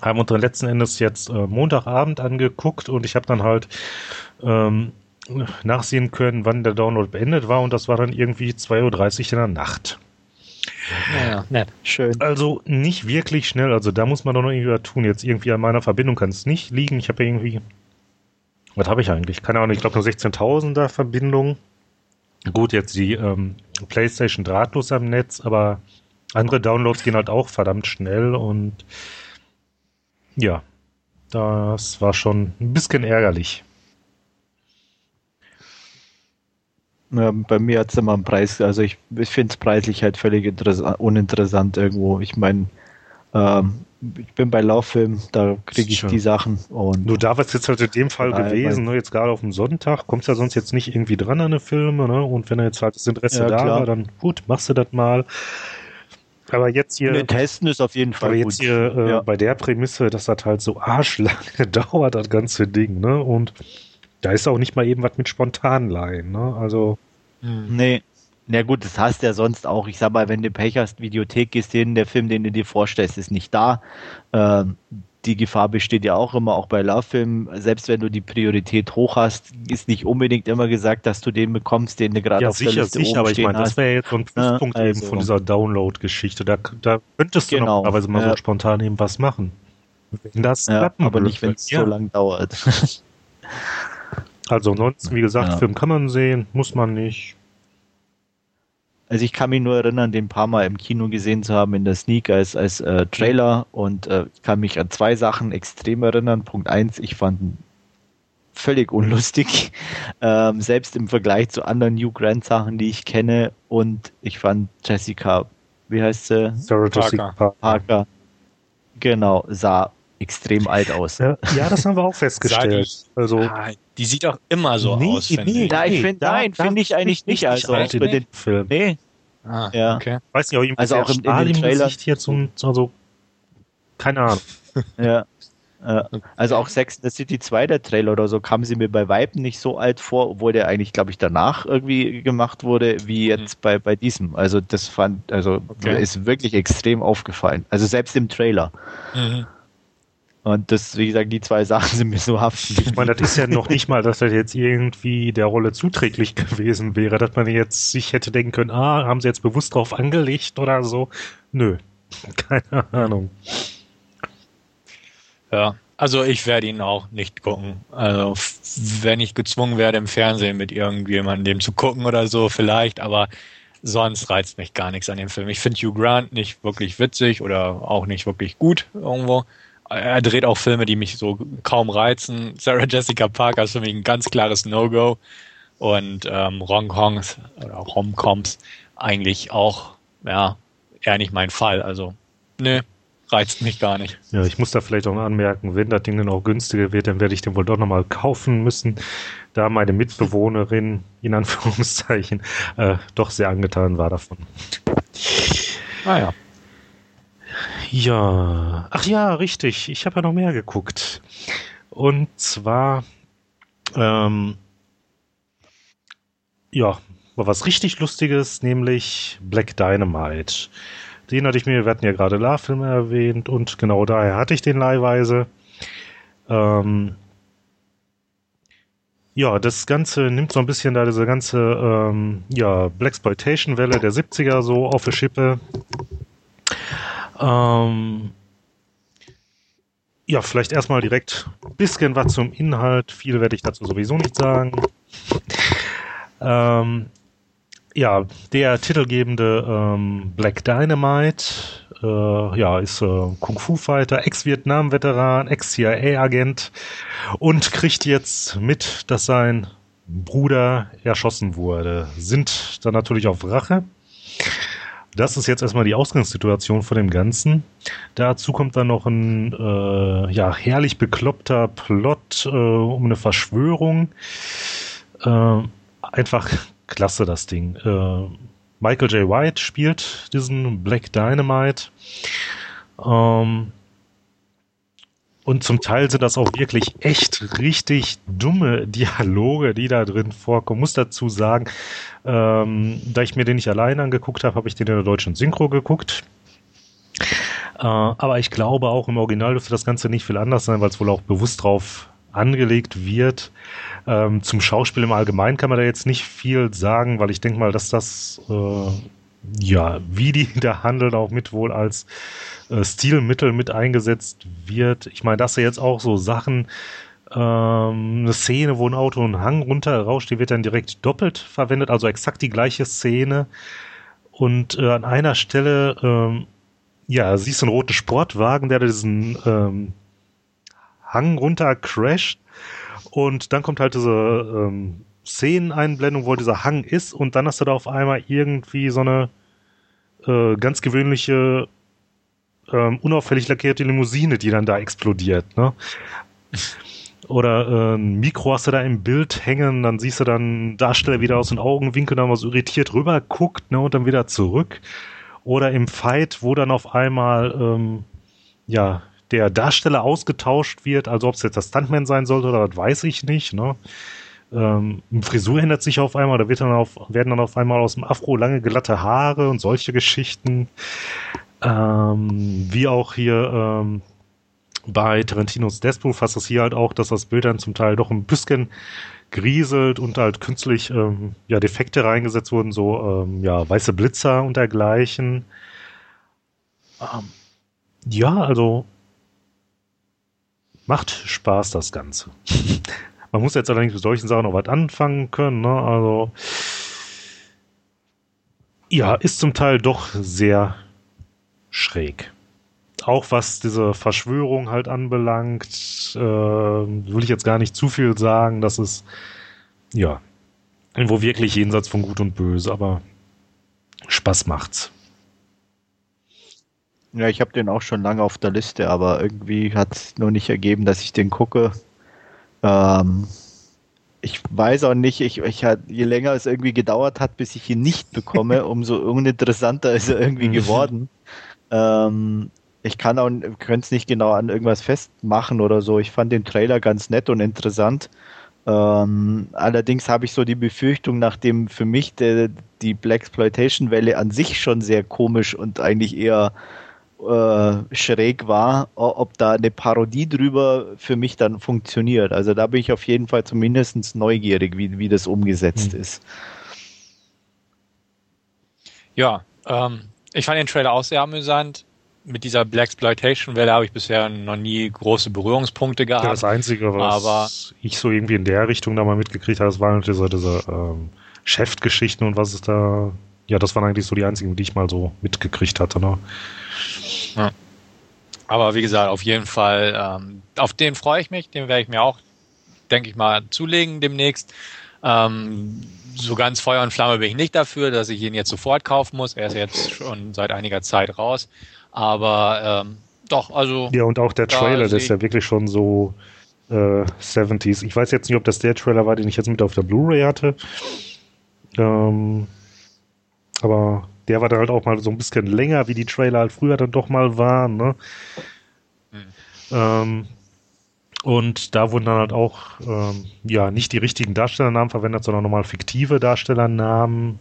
Haben uns dann letzten Endes jetzt äh, Montagabend angeguckt und ich habe dann halt ähm, nachsehen können, wann der Download beendet war und das war dann irgendwie 2.30 Uhr in der Nacht. Ja, nett. Schön. Also nicht wirklich schnell. Also da muss man doch noch irgendwie was tun. Jetzt irgendwie an meiner Verbindung kann es nicht liegen. Ich habe ja irgendwie. Was habe ich eigentlich? Keine Ahnung. Ich glaube nur 16.000er Verbindung. Gut, jetzt die ähm, PlayStation drahtlos am Netz, aber andere Downloads gehen halt auch verdammt schnell und ja, das war schon ein bisschen ärgerlich. Ja, bei mir hat es immer einen Preis, also ich, ich finde es preislich halt völlig uninteressant irgendwo. Ich meine, ähm, ich bin bei Lauffilm, da kriege ich die Sachen. Und du da warst jetzt halt in dem Fall nein, gewesen, ne? jetzt gerade auf dem Sonntag, kommst ja sonst jetzt nicht irgendwie dran an eine Filme, ne? Und wenn er jetzt halt das Interesse ja, da war, dann gut, machst du das mal. Aber jetzt hier. Nee, testen ist auf jeden Fall. Aber jetzt hier äh, ja. bei der Prämisse, dass das halt so arschlange dauert, das ganze Ding, ne? Und da ist auch nicht mal eben was mit Spontanleihen, ne? Also. Hm. Nee. Na gut, das hast du ja sonst auch. Ich sag mal, wenn du Pech hast, Videothek gehst hin, der Film, den du dir vorstellst, ist nicht da. Ähm, die Gefahr besteht ja auch immer, auch bei Love-Filmen. Selbst wenn du die Priorität hoch hast, ist nicht unbedingt immer gesagt, dass du den bekommst, den du gerade ja, auf sicher, der Liste sicher, aber ich meine, das wäre jetzt so ein Pluspunkt also. eben von dieser Download-Geschichte. Da, da könntest du genau. normalerweise mal ja. so spontan eben was machen. Wenn das ja, aber nicht, wenn es ja. so lang dauert. Also ansonsten, wie gesagt. Film kann man sehen, muss man nicht. Also ich kann mich nur erinnern, den paar Mal im Kino gesehen zu haben in der Sneak als, als äh, Trailer und äh, ich kann mich an zwei Sachen extrem erinnern. Punkt eins, ich fand ihn völlig unlustig, ähm, selbst im Vergleich zu anderen New Grant Sachen, die ich kenne und ich fand Jessica, wie heißt sie? Sarah Jessica Parker. Parker. Genau, sah extrem alt aus. Ja, ja das haben wir auch festgestellt. Die, also ah, die sieht auch immer so nee, aus. Nee, da, ich find, nein, finde ich eigentlich nicht. Also für den Film. Nee, Ah, Ja. okay. Weiß nicht, irgendwie Also auch im- in den Gesicht hier zum, also, keine Ahnung. Ja. Äh, Also auch Sex in the City 2, der Trailer oder so, kam sie mir bei Vibe nicht so alt vor, obwohl der eigentlich, glaube ich, danach irgendwie gemacht wurde, wie jetzt bei, bei diesem. Also das fand, also Okay. ist wirklich extrem aufgefallen. Also selbst im Trailer. Mhm. Und das, wie gesagt, die zwei Sachen sind mir so haften. Ich meine, das ist ja noch nicht mal, dass das jetzt irgendwie der Rolle zuträglich gewesen wäre, dass man jetzt sich hätte denken können, ah, haben sie jetzt bewusst drauf angelegt oder so. Nö. Keine Ahnung. Ja, also ich werde ihn auch nicht gucken. Also wenn ich gezwungen werde im Fernsehen mit irgendjemandem dem zu gucken oder so, vielleicht, aber sonst reizt mich gar nichts an dem Film. Ich finde Hugh Grant nicht wirklich witzig oder auch nicht wirklich gut irgendwo. Er dreht auch Filme, die mich so kaum reizen. Sarah Jessica Parker ist für mich ein ganz klares No-Go. Und ähm, Rom-Coms oder Rom-Coms eigentlich auch, ja, eher nicht mein Fall. Also, nö, reizt mich gar nicht. Ja, ich muss da vielleicht auch anmerken, wenn das Ding dann auch günstiger wird, dann werde ich den wohl doch nochmal kaufen müssen, da meine Mitbewohnerin, in Anführungszeichen, äh, doch sehr angetan war davon. Naja. Ja, ach ja, richtig. Ich habe ja noch mehr geguckt. Und zwar, ähm, ja, war was richtig Lustiges, nämlich Black Dynamite. Den hatte ich mir, wir hatten ja gerade La-Filme erwähnt und genau daher hatte ich den leihweise. Ähm, ja, das Ganze nimmt so ein bisschen da diese ganze ähm, ja, Blaxploitation-Welle der 70er so auf die Schippe. Ähm, ja, vielleicht erstmal direkt ein bisschen was zum Inhalt. Viel werde ich dazu sowieso nicht sagen. Ähm, ja, der titelgebende ähm, Black Dynamite äh, ja, ist äh, Kung-Fu-Fighter, Ex-Vietnam-Veteran, Ex-CIA-Agent und kriegt jetzt mit, dass sein Bruder erschossen wurde. Sind dann natürlich auf Rache. Das ist jetzt erstmal die Ausgangssituation von dem Ganzen. Dazu kommt dann noch ein äh, ja, herrlich bekloppter Plot äh, um eine Verschwörung. Äh, einfach klasse, das Ding. Äh, Michael J. White spielt diesen Black Dynamite. Ähm, und zum Teil sind das auch wirklich echt richtig dumme Dialoge, die da drin vorkommen. Muss dazu sagen, ähm, da ich mir den nicht alleine angeguckt habe, habe ich den in der deutschen Synchro geguckt. Äh, aber ich glaube auch im Original dürfte das Ganze nicht viel anders sein, weil es wohl auch bewusst drauf angelegt wird. Ähm, zum Schauspiel im Allgemeinen kann man da jetzt nicht viel sagen, weil ich denke mal, dass das äh, ja, wie die da handeln, auch mit wohl als äh, Stilmittel mit eingesetzt wird. Ich meine, dass er jetzt auch so Sachen, ähm, eine Szene, wo ein Auto einen Hang runterrauscht, die wird dann direkt doppelt verwendet, also exakt die gleiche Szene. Und äh, an einer Stelle, ähm, ja, siehst du einen roten Sportwagen, der diesen ähm, Hang runter crasht. Und dann kommt halt diese ähm, Szeneneinblendung, wo dieser Hang ist, und dann hast du da auf einmal irgendwie so eine äh, ganz gewöhnliche, ähm, unauffällig lackierte Limousine, die dann da explodiert. Ne? Oder äh, ein Mikro hast du da im Bild hängen, dann siehst du dann Darsteller wieder aus den Augenwinkeln, dann mal so irritiert rüber guckt ne, und dann wieder zurück. Oder im Fight, wo dann auf einmal ähm, ja der Darsteller ausgetauscht wird, also ob es jetzt der Stuntman sein sollte oder das weiß ich nicht. Ne? Ähm, Frisur ändert sich auf einmal, da wird dann auf, werden dann auf einmal aus dem Afro lange glatte Haare und solche Geschichten. Ähm, wie auch hier ähm, bei Tarantinos Deathproof hast du es hier halt auch, dass das Bild dann zum Teil doch ein bisschen grieselt und halt künstlich ähm, ja, Defekte reingesetzt wurden, so ähm, ja, weiße Blitzer und dergleichen. Ähm, ja, also macht Spaß das Ganze. Man muss jetzt allerdings mit solchen Sachen auch was anfangen können, ne? Also ja, ist zum Teil doch sehr schräg. Auch was diese Verschwörung halt anbelangt, äh, will ich jetzt gar nicht zu viel sagen, das ist ja irgendwo wirklich jenseits von Gut und Böse, aber Spaß macht's. Ja, ich habe den auch schon lange auf der Liste, aber irgendwie hat es nur nicht ergeben, dass ich den gucke. Ähm, ich weiß auch nicht, ich, ich je länger es irgendwie gedauert hat, bis ich ihn nicht bekomme, umso uninteressanter ist er irgendwie geworden. ähm, ich kann auch, könnte es nicht genau an irgendwas festmachen oder so. Ich fand den Trailer ganz nett und interessant. Ähm, allerdings habe ich so die Befürchtung, nachdem für mich der, die Blaxploitation-Welle an sich schon sehr komisch und eigentlich eher äh, schräg war, ob da eine Parodie drüber für mich dann funktioniert. Also da bin ich auf jeden Fall zumindest neugierig, wie, wie das umgesetzt hm. ist. Ja, ähm, ich fand den Trailer auch sehr amüsant. Mit dieser Blaxploitation-Welle habe ich bisher noch nie große Berührungspunkte gehabt. Ja, das Einzige, was aber ich so irgendwie in der Richtung da mal mitgekriegt habe, das waren diese, diese ähm, Chef-Geschichten und was ist da ja, das waren eigentlich so die einzigen, die ich mal so mitgekriegt hatte. Ne? Ja. Aber wie gesagt, auf jeden Fall, ähm, auf den freue ich mich, den werde ich mir auch, denke ich mal, zulegen demnächst. Ähm, so ganz Feuer und Flamme bin ich nicht dafür, dass ich ihn jetzt sofort kaufen muss. Er ist jetzt schon seit einiger Zeit raus. Aber ähm, doch, also. Ja, und auch der Trailer, der ist ja wirklich schon so äh, 70s. Ich weiß jetzt nicht, ob das der Trailer war, den ich jetzt mit auf der Blu-ray hatte. Ähm, aber der war dann halt auch mal so ein bisschen länger, wie die Trailer halt früher dann doch mal waren. Ne? Mhm. Ähm, und da wurden dann halt auch ähm, ja nicht die richtigen Darstellernamen verwendet, sondern nochmal fiktive Darstellernamen.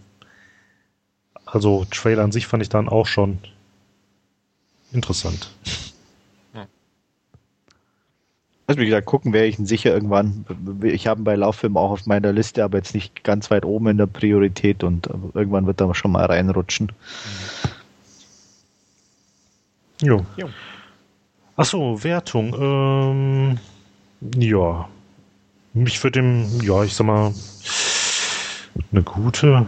Also Trailer an sich fand ich dann auch schon interessant. Also wie gesagt, gucken werde ich ihn sicher irgendwann. Ich habe ihn bei Lauffilmen auch auf meiner Liste, aber jetzt nicht ganz weit oben in der Priorität und irgendwann wird er schon mal reinrutschen. Jo. jo. Achso, Wertung. Ähm, ja. Ich würde dem, ja, ich sag mal, eine gute,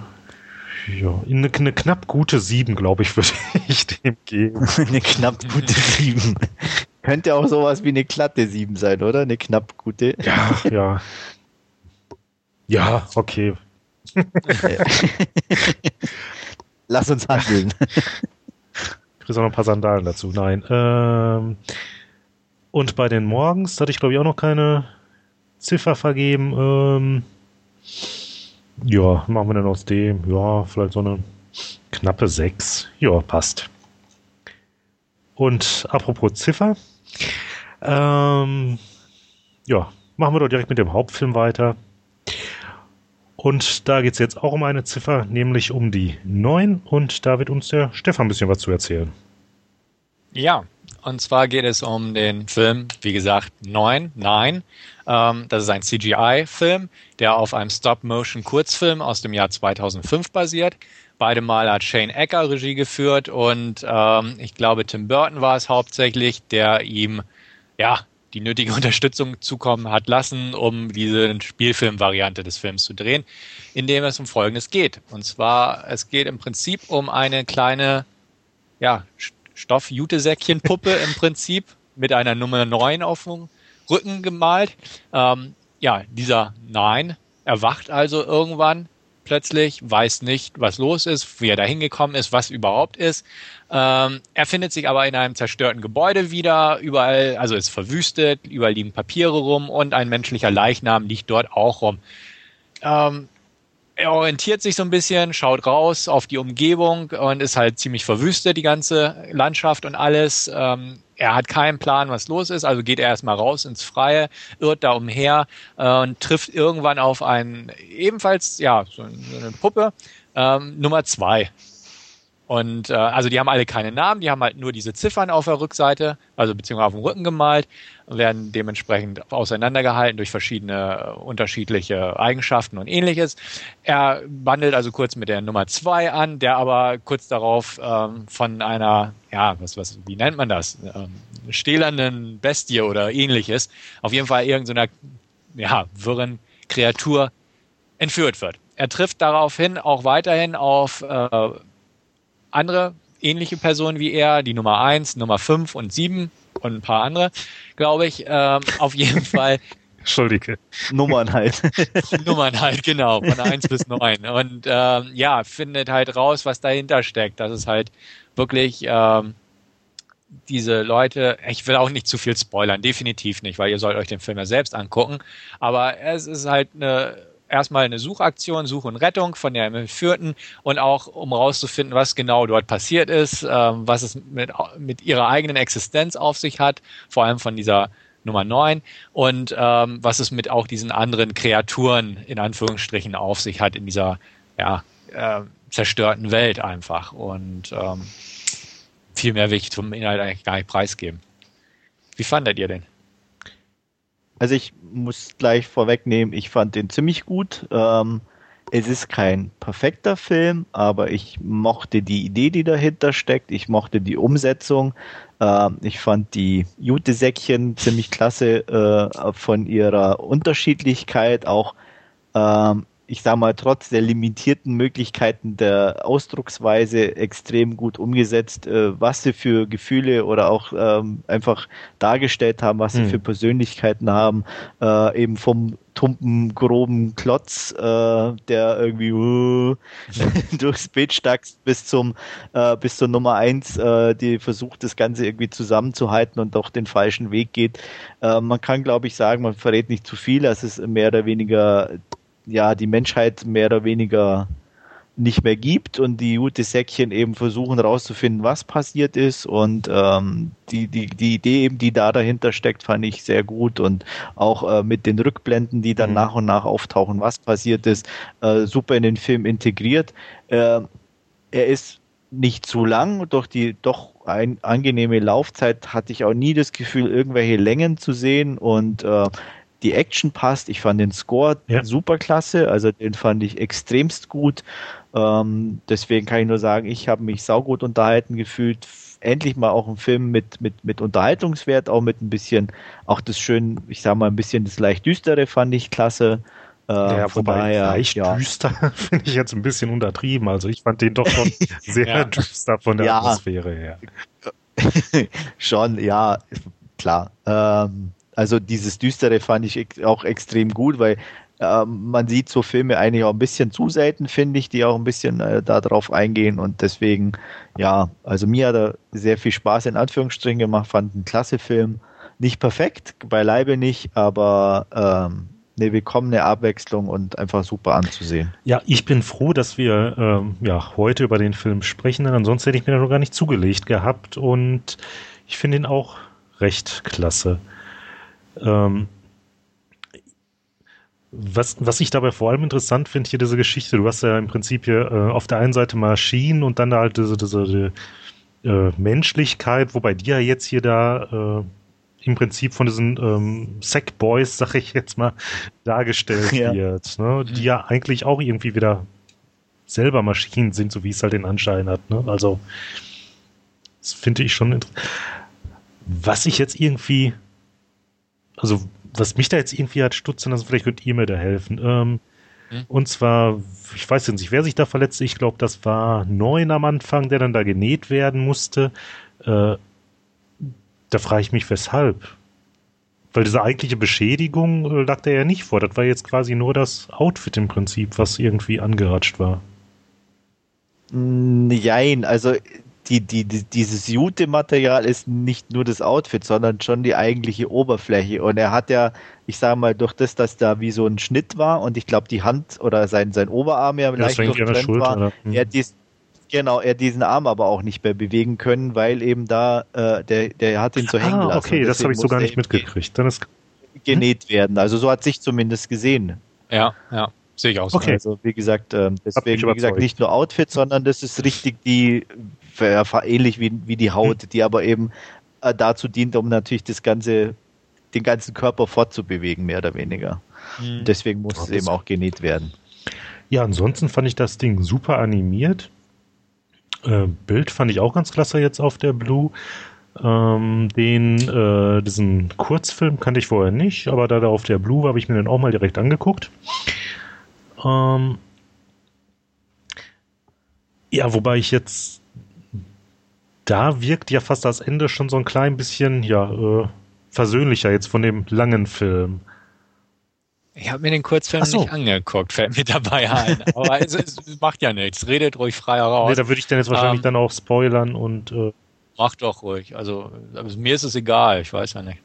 ja, eine, eine knapp gute 7, glaube ich, würde ich dem geben. eine knapp gute 7. Könnte auch sowas wie eine glatte 7 sein, oder? Eine knapp gute. Ja, ja. Ja, okay. Lass uns handeln. Ich kriege auch noch ein paar Sandalen dazu. Nein. Ähm, und bei den Morgens hatte ich, glaube ich, auch noch keine Ziffer vergeben. Ähm, ja, machen wir dann aus dem. Ja, vielleicht so eine knappe 6. Ja, passt. Und apropos Ziffer, ähm, ja, machen wir doch direkt mit dem Hauptfilm weiter. Und da geht es jetzt auch um eine Ziffer, nämlich um die 9. Und da wird uns der Stefan ein bisschen was zu erzählen. Ja, und zwar geht es um den Film, wie gesagt, 9, 9. Ähm, das ist ein CGI-Film, der auf einem Stop-Motion-Kurzfilm aus dem Jahr 2005 basiert. Beide Mal hat Shane Ecker Regie geführt und ähm, ich glaube, Tim Burton war es hauptsächlich, der ihm ja die nötige Unterstützung zukommen hat lassen, um diese Spielfilmvariante des Films zu drehen, in dem es um Folgendes geht. Und zwar, es geht im Prinzip um eine kleine, ja, Stoff-Jutesäckchen-Puppe im Prinzip mit einer Nummer 9 auf dem Rücken gemalt. Ähm, ja, dieser Nein erwacht also irgendwann plötzlich, weiß nicht, was los ist, wie er da hingekommen ist, was überhaupt ist. Ähm, er findet sich aber in einem zerstörten Gebäude wieder, überall, also ist verwüstet, überall liegen Papiere rum und ein menschlicher Leichnam liegt dort auch rum. Ähm, er orientiert sich so ein bisschen, schaut raus auf die Umgebung und ist halt ziemlich verwüstet, die ganze Landschaft und alles. Ähm, er hat keinen Plan, was los ist, also geht er erstmal raus ins Freie, irrt da umher äh, und trifft irgendwann auf einen, ebenfalls, ja, so eine Puppe, ähm, Nummer zwei. Und äh, also die haben alle keine Namen, die haben halt nur diese Ziffern auf der Rückseite, also beziehungsweise auf dem Rücken gemalt, werden dementsprechend auseinandergehalten durch verschiedene äh, unterschiedliche Eigenschaften und ähnliches. Er wandelt also kurz mit der Nummer zwei an, der aber kurz darauf ähm, von einer, ja, was, was, wie nennt man das? Ähm, stählernen Bestie oder ähnliches, auf jeden Fall irgendeiner, ja, wirren Kreatur entführt wird. Er trifft daraufhin auch weiterhin auf äh, andere ähnliche Personen wie er, die Nummer 1, Nummer 5 und 7 und ein paar andere, glaube ich. Ähm, auf jeden Fall. Entschuldige. Nummern halt. Nummern halt, genau, von 1 bis 9. Und ähm, ja, findet halt raus, was dahinter steckt. Das ist halt wirklich ähm, diese Leute, ich will auch nicht zu viel spoilern, definitiv nicht, weil ihr sollt euch den Film ja selbst angucken, aber es ist halt eine erstmal eine Suchaktion, Such und Rettung von der Entführten und auch um rauszufinden, was genau dort passiert ist, ähm, was es mit, mit ihrer eigenen Existenz auf sich hat, vor allem von dieser Nummer 9 und ähm, was es mit auch diesen anderen Kreaturen in Anführungsstrichen auf sich hat in dieser ja, äh, zerstörten Welt einfach und ähm, viel mehr will ich zum Inhalt eigentlich gar nicht preisgeben. Wie fandet ihr den? Also ich muss gleich vorwegnehmen, ich fand den ziemlich gut. Ähm, es ist kein perfekter Film, aber ich mochte die Idee, die dahinter steckt. Ich mochte die Umsetzung. Ähm, ich fand die Jute-Säckchen ziemlich klasse äh, von ihrer Unterschiedlichkeit, auch ähm, ich sag mal, trotz der limitierten Möglichkeiten der Ausdrucksweise extrem gut umgesetzt, äh, was sie für Gefühle oder auch ähm, einfach dargestellt haben, was sie hm. für Persönlichkeiten haben, äh, eben vom tumpen, groben Klotz, äh, der irgendwie uh, durchs Bild stackst, bis zum äh, bis zur Nummer eins, äh, die versucht, das Ganze irgendwie zusammenzuhalten und auch den falschen Weg geht. Man kann, glaube ich, sagen, man verrät nicht zu viel, es ist mehr oder weniger ja die Menschheit mehr oder weniger nicht mehr gibt und die Jute-Säckchen eben versuchen rauszufinden, was passiert ist und ähm, die, die, die Idee eben, die da dahinter steckt, fand ich sehr gut und auch äh, mit den Rückblenden, die dann mhm. nach und nach auftauchen, was passiert ist, äh, super in den Film integriert. Äh, er ist nicht zu lang, durch die doch ein, angenehme Laufzeit hatte ich auch nie das Gefühl, irgendwelche Längen zu sehen und äh, die Action passt. Ich fand den Score ja. super klasse, also den fand ich extremst gut. Ähm, deswegen kann ich nur sagen, ich habe mich saugut unterhalten gefühlt. Endlich mal auch ein Film mit, mit, mit Unterhaltungswert, auch mit ein bisschen, auch das schön, ich sag mal, ein bisschen das leicht düstere fand ich klasse. Äh, ja, wobei daher, leicht ja. düster finde ich jetzt ein bisschen untertrieben. Also ich fand den doch schon sehr ja. düster von der. Atmosphäre her. schon, ja, klar. Ähm, also dieses Düstere fand ich auch extrem gut, weil ähm, man sieht so Filme eigentlich auch ein bisschen zu selten, finde ich, die auch ein bisschen äh, darauf eingehen und deswegen, ja, also mir hat er sehr viel Spaß in Anführungsstrichen gemacht, fand einen klasse Film. Nicht perfekt, beileibe nicht, aber ähm, eine willkommene Abwechslung und einfach super anzusehen. Ja, ich bin froh, dass wir ähm, ja, heute über den Film sprechen, denn ansonsten hätte ich mir da noch gar nicht zugelegt gehabt und ich finde ihn auch recht klasse. Ähm, was, was ich dabei vor allem interessant finde, hier diese Geschichte, du hast ja im Prinzip hier äh, auf der einen Seite Maschinen und dann da halt diese, diese die, äh, Menschlichkeit, wobei die ja jetzt hier da äh, im Prinzip von diesen ähm, Sackboys, sag ich jetzt mal, dargestellt ja. wird, ne? die ja eigentlich auch irgendwie wieder selber Maschinen sind, so wie es halt den Anschein hat. Ne? Also, das finde ich schon interessant. Was ich jetzt irgendwie also was mich da jetzt irgendwie hat stutzen lassen, vielleicht könnt ihr mir da helfen. Ähm, hm? Und zwar, ich weiß jetzt nicht, wer sich da verletzte. Ich glaube, das war Neun am Anfang, der dann da genäht werden musste. Äh, da frage ich mich, weshalb. Weil diese eigentliche Beschädigung äh, lag da ja nicht vor. Das war jetzt quasi nur das Outfit im Prinzip, was irgendwie angeratscht war. Nein, also die, die, die, dieses Jute-Material ist nicht nur das Outfit, sondern schon die eigentliche Oberfläche. Und er hat ja, ich sage mal, durch das, dass da wie so ein Schnitt war und ich glaube die Hand oder sein, sein Oberarm ja, ja leicht durchtrennt war, hm. er dies, genau, er diesen Arm aber auch nicht mehr bewegen können, weil eben da, äh, der, der hat ihn so hängen ah, lassen. okay, das habe ich so gar nicht mitgekriegt. Dann ist genäht hm? werden. Also so hat sich zumindest gesehen. Ja, ja. Sehe ich auch so. Okay. Also wie gesagt, äh, deswegen wie gesagt nicht nur Outfit, sondern das ist richtig die ähnlich wie, wie die Haut, die aber eben äh, dazu dient, um natürlich das ganze, den ganzen Körper fortzubewegen, mehr oder weniger. Mhm. Deswegen muss es eben auch genäht werden. Ja, ansonsten fand ich das Ding super animiert. Äh, Bild fand ich auch ganz klasse jetzt auf der Blue. Ähm, den, äh, diesen Kurzfilm kannte ich vorher nicht, aber da der auf der Blue war, habe ich mir den auch mal direkt angeguckt. Ähm, ja, wobei ich jetzt da wirkt ja fast das Ende schon so ein klein bisschen, ja, äh, versöhnlicher jetzt von dem langen Film. Ich habe mir den Kurzfilm so. nicht angeguckt, fällt mir dabei ein. Aber es, es, macht ja nichts. Redet ruhig frei raus. Nee, da würde ich dann jetzt wahrscheinlich um, ähm, dann auch spoilern und. Äh mach doch ruhig. Also, also, mir ist es egal, ich weiß ja nicht.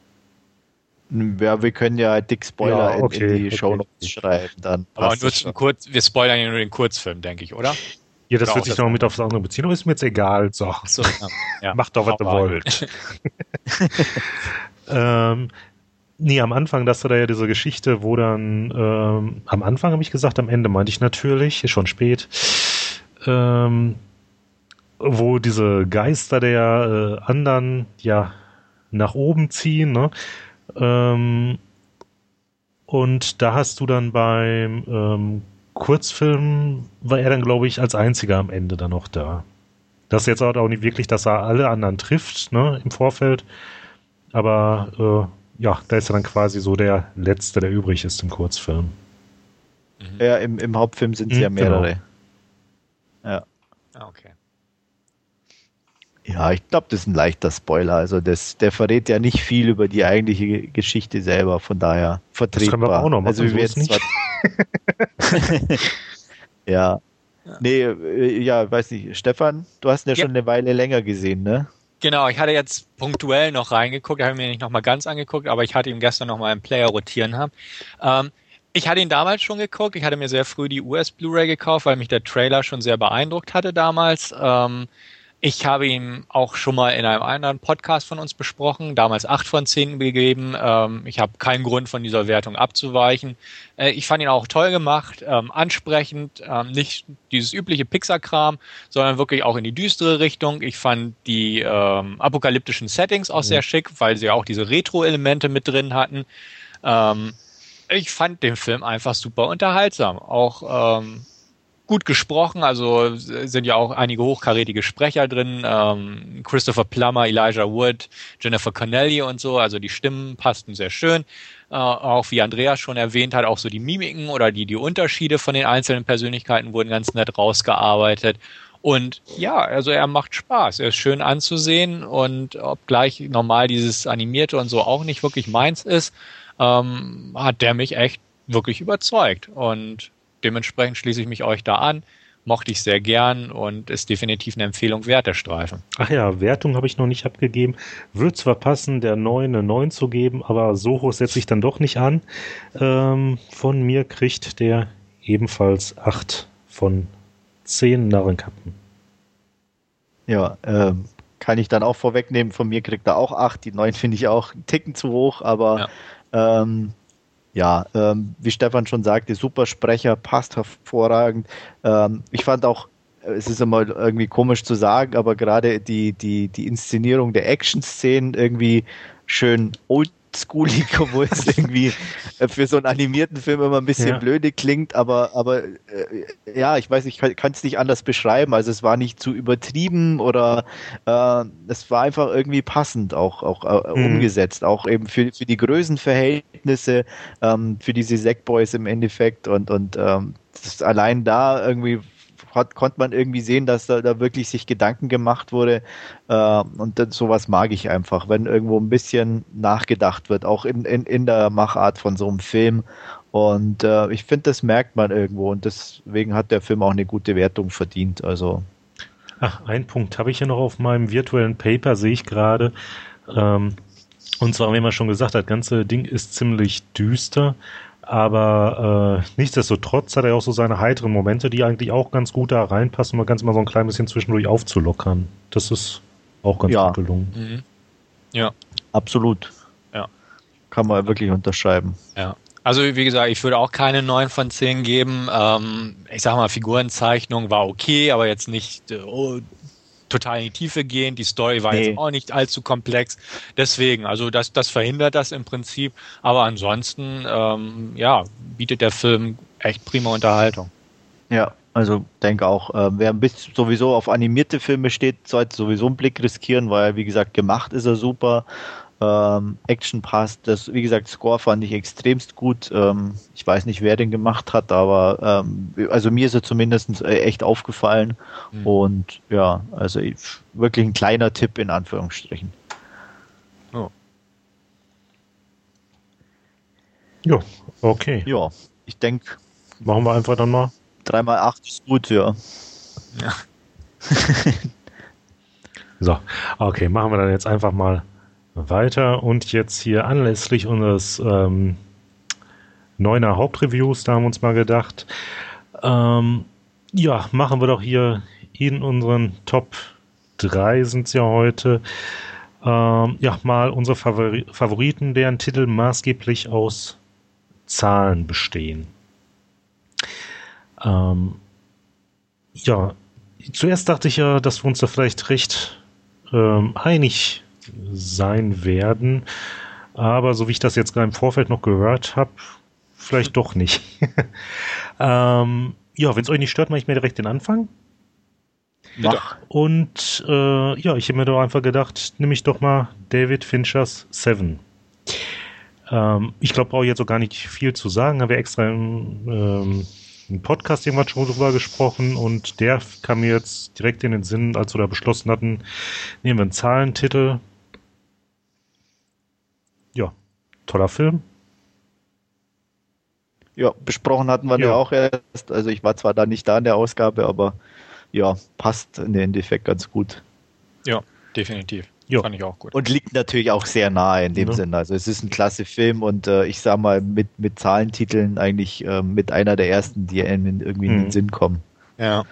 Ja, wir können ja dick Spoiler ja, okay, in, in, die okay. Show Notes schreiben. Dann Aber nur zum Kurz, wir spoilern ja nur den Kurzfilm, denke ich, oder? Ja, das wird sich noch mit aufs andere beziehen, aber ist mir jetzt egal. So. so ja. Macht doch, was ihr wollt. ähm, nee, am Anfang, dass du da ja diese Geschichte, wo dann, ähm, am Anfang habe ich gesagt, am Ende meinte ich natürlich, ist schon spät, ähm, wo diese Geister der äh, anderen ja nach oben ziehen, ne? Ähm, und da hast du dann beim ähm, Kurzfilm war er dann, glaube ich, als einziger am Ende dann noch da. Das ist jetzt auch nicht wirklich, dass er alle anderen trifft, ne, im Vorfeld. Aber äh, ja, da ist er dann quasi so der Letzte, der übrig ist im Kurzfilm. Mhm. Ja, im, im Hauptfilm sind es mhm, ja mehrere. Genau. Ja. Ah, okay. Ja, ich glaube, das ist ein leichter Spoiler. Also das, der verrät ja nicht viel über die eigentliche Geschichte selber, von daher vertretbar. Das können wir auch noch machen, also wir so nicht. ja. ja. Nee, äh, ja, weiß nicht. Stefan, du hast ihn ja, ja, schon eine Weile länger gesehen, ne? Genau, ich hatte jetzt punktuell noch reingeguckt, habe mir nicht nochmal ganz angeguckt, aber ich hatte ihn gestern nochmal im Player rotieren haben. Ähm, ich hatte ihn damals schon geguckt, ich hatte mir sehr früh die US Blu-ray gekauft, weil mich der Trailer schon sehr beeindruckt hatte damals. Ähm, ich habe ihn auch schon mal in einem anderen Podcast von uns besprochen, damals acht von zehn gegeben. Ähm, ich habe keinen Grund von dieser Wertung abzuweichen. Äh, ich fand ihn auch toll gemacht, ähm, ansprechend, ähm, nicht dieses übliche Pixar-Kram, sondern wirklich auch in die düstere Richtung. Ich fand die apokalyptischen Settings auch mhm. sehr schick, weil sie auch diese Retro-Elemente mit drin hatten. Ich fand den Film einfach super unterhaltsam. Auch gut gesprochen, also sind ja auch einige hochkarätige Sprecher drin, ähm, Christopher Plummer, Elijah Wood, Jennifer Connelly und so, also die Stimmen passten sehr schön. Äh, auch wie Andreas schon erwähnt hat, auch so die Mimiken oder die, die Unterschiede von den einzelnen Persönlichkeiten wurden ganz nett rausgearbeitet. Und ja, also er macht Spaß. Er ist schön anzusehen und obgleich normal dieses Animierte und so auch nicht wirklich meins ist, ähm, hat der mich echt wirklich überzeugt. Und dementsprechend schließe ich mich euch da an. Mochte ich sehr gern und ist definitiv eine Empfehlung wert, der Streifen. Ach ja, Wertung habe ich noch nicht abgegeben. Wird zwar passen, der 9 eine 9 zu geben, aber so hoch setze ich dann doch nicht an. Ähm, von mir kriegt der ebenfalls 8 von 10 Narrenkappen. Ja, ähm, kann ich dann auch vorwegnehmen. Von mir kriegt er auch 8. Die 9 finde ich auch einen Ticken zu hoch, aber ja. ähm, ja, ähm, wie Stefan schon sagte, super Sprecher, passt hervorragend. Ähm, ich fand auch, es ist immer irgendwie komisch zu sagen, aber gerade die, die, die Inszenierung der Action-Szenen irgendwie schön old schoolig, obwohl es irgendwie für so einen animierten Film immer ein bisschen ja. blöde klingt, aber, aber äh, ja, ich weiß, ich kann es nicht anders beschreiben. Also es war nicht zu übertrieben oder äh, es war einfach irgendwie passend auch, auch äh, mhm. umgesetzt, auch eben für, für die Größenverhältnisse, ähm, für diese Sackboys im Endeffekt und, und ähm, allein da irgendwie hat, konnte man irgendwie sehen, dass da, da wirklich sich Gedanken gemacht wurde. Äh, und das, sowas mag ich einfach, wenn irgendwo ein bisschen nachgedacht wird, auch in, in, in der Machart von so einem Film. Und äh, ich finde, das merkt man irgendwo und deswegen hat der Film auch eine gute Wertung verdient. Also. Ach, ein Punkt habe ich ja noch auf meinem virtuellen Paper, sehe ich gerade. Ähm, und zwar, wie man schon gesagt hat, das ganze Ding ist ziemlich düster. Aber äh, nichtsdestotrotz hat er auch so seine heiteren Momente, die eigentlich auch ganz gut da reinpassen, um ganz mal so ein klein bisschen zwischendurch aufzulockern. Das ist auch ganz ja. gut gelungen. Mhm. Ja. Absolut. Ja. Kann man wirklich unterschreiben. Ja. Also wie gesagt, ich würde auch keine 9 von 10 geben. Ähm, ich sag mal, Figurenzeichnung war okay, aber jetzt nicht oh, total in die Tiefe gehen. Die Story war nee. jetzt auch nicht allzu komplex. Deswegen, also das, das verhindert das im Prinzip. Aber ansonsten, ähm, ja, bietet der Film echt prima Unterhaltung. Ja, also denke auch, äh, wer ein bisschen sowieso auf animierte Filme steht, sollte sowieso einen Blick riskieren, weil wie gesagt, gemacht ist er super. Ähm, Action passt. Das, wie gesagt, Score fand ich extremst gut. Ähm, ich weiß nicht, wer den gemacht hat, aber ähm, also mir ist er zumindest äh, echt aufgefallen. Mhm. Und ja, also wirklich ein kleiner Tipp in Anführungsstrichen. Oh. Ja, okay. Ja, ich denke. Machen wir einfach dann mal. 3 mal 8 ist gut, ja. Ja. So, okay, machen wir dann jetzt einfach mal weiter und jetzt hier anlässlich unseres ähm, neuner Hauptreviews, da haben wir uns mal gedacht, ähm, ja, machen wir doch hier in unseren Top 3 sind es ja heute, ähm, ja, mal unsere Favori Favoriten, deren Titel maßgeblich aus Zahlen bestehen. Ähm, ja, zuerst dachte ich ja, dass wir uns da vielleicht recht ähm, einig sein werden. Aber so wie ich das jetzt gerade im Vorfeld noch gehört habe, vielleicht doch nicht. ähm, ja, wenn es euch nicht stört, mache ich mir direkt den Anfang. Mach. Und äh, ja, ich habe mir doch einfach gedacht, nehme ich doch mal David Finchers Seven. Ähm, ich glaube, brauche ich jetzt auch gar nicht viel zu sagen. Haben wir extra im, ähm, im Podcast irgendwann schon drüber gesprochen und der kam mir jetzt direkt in den Sinn, als wir da beschlossen hatten, nehmen wir einen Zahlentitel. Ja, toller Film. Ja, besprochen hatten wir ja. ja auch erst. Also ich war zwar da nicht da in der Ausgabe, aber ja, passt in den Endeffekt ganz gut. Ja, definitiv. Jo. Fand ich auch gut. Und liegt natürlich auch sehr nahe in dem ja. Sinne. Also es ist ein klasse Film und äh, ich sag mal mit, mit Zahlentiteln eigentlich äh, mit einer der ersten, die einem irgendwie hm. in den mhm. Sinn kommen. Ja.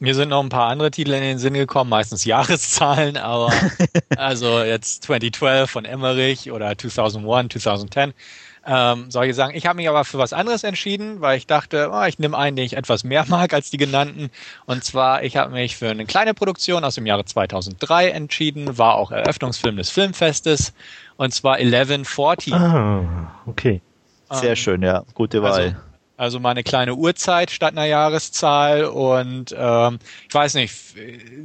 Mir sind noch ein paar andere Titel in den Sinn gekommen, meistens Jahreszahlen, aber also jetzt 2012 von Emmerich oder 2001, 2010 ähm, solche Sachen. Ich habe mich aber für was anderes entschieden, weil ich dachte, oh, ich nehme einen, den ich etwas mehr mag als die genannten. Und zwar, ich habe mich für eine kleine Produktion aus dem Jahre 2003 entschieden, war auch Eröffnungsfilm des Filmfestes, und zwar 1140. Ah, okay. Sehr ähm, schön, ja. Gute Wahl. Also, also mal eine kleine Uhrzeit statt einer Jahreszahl und ähm, ich weiß nicht,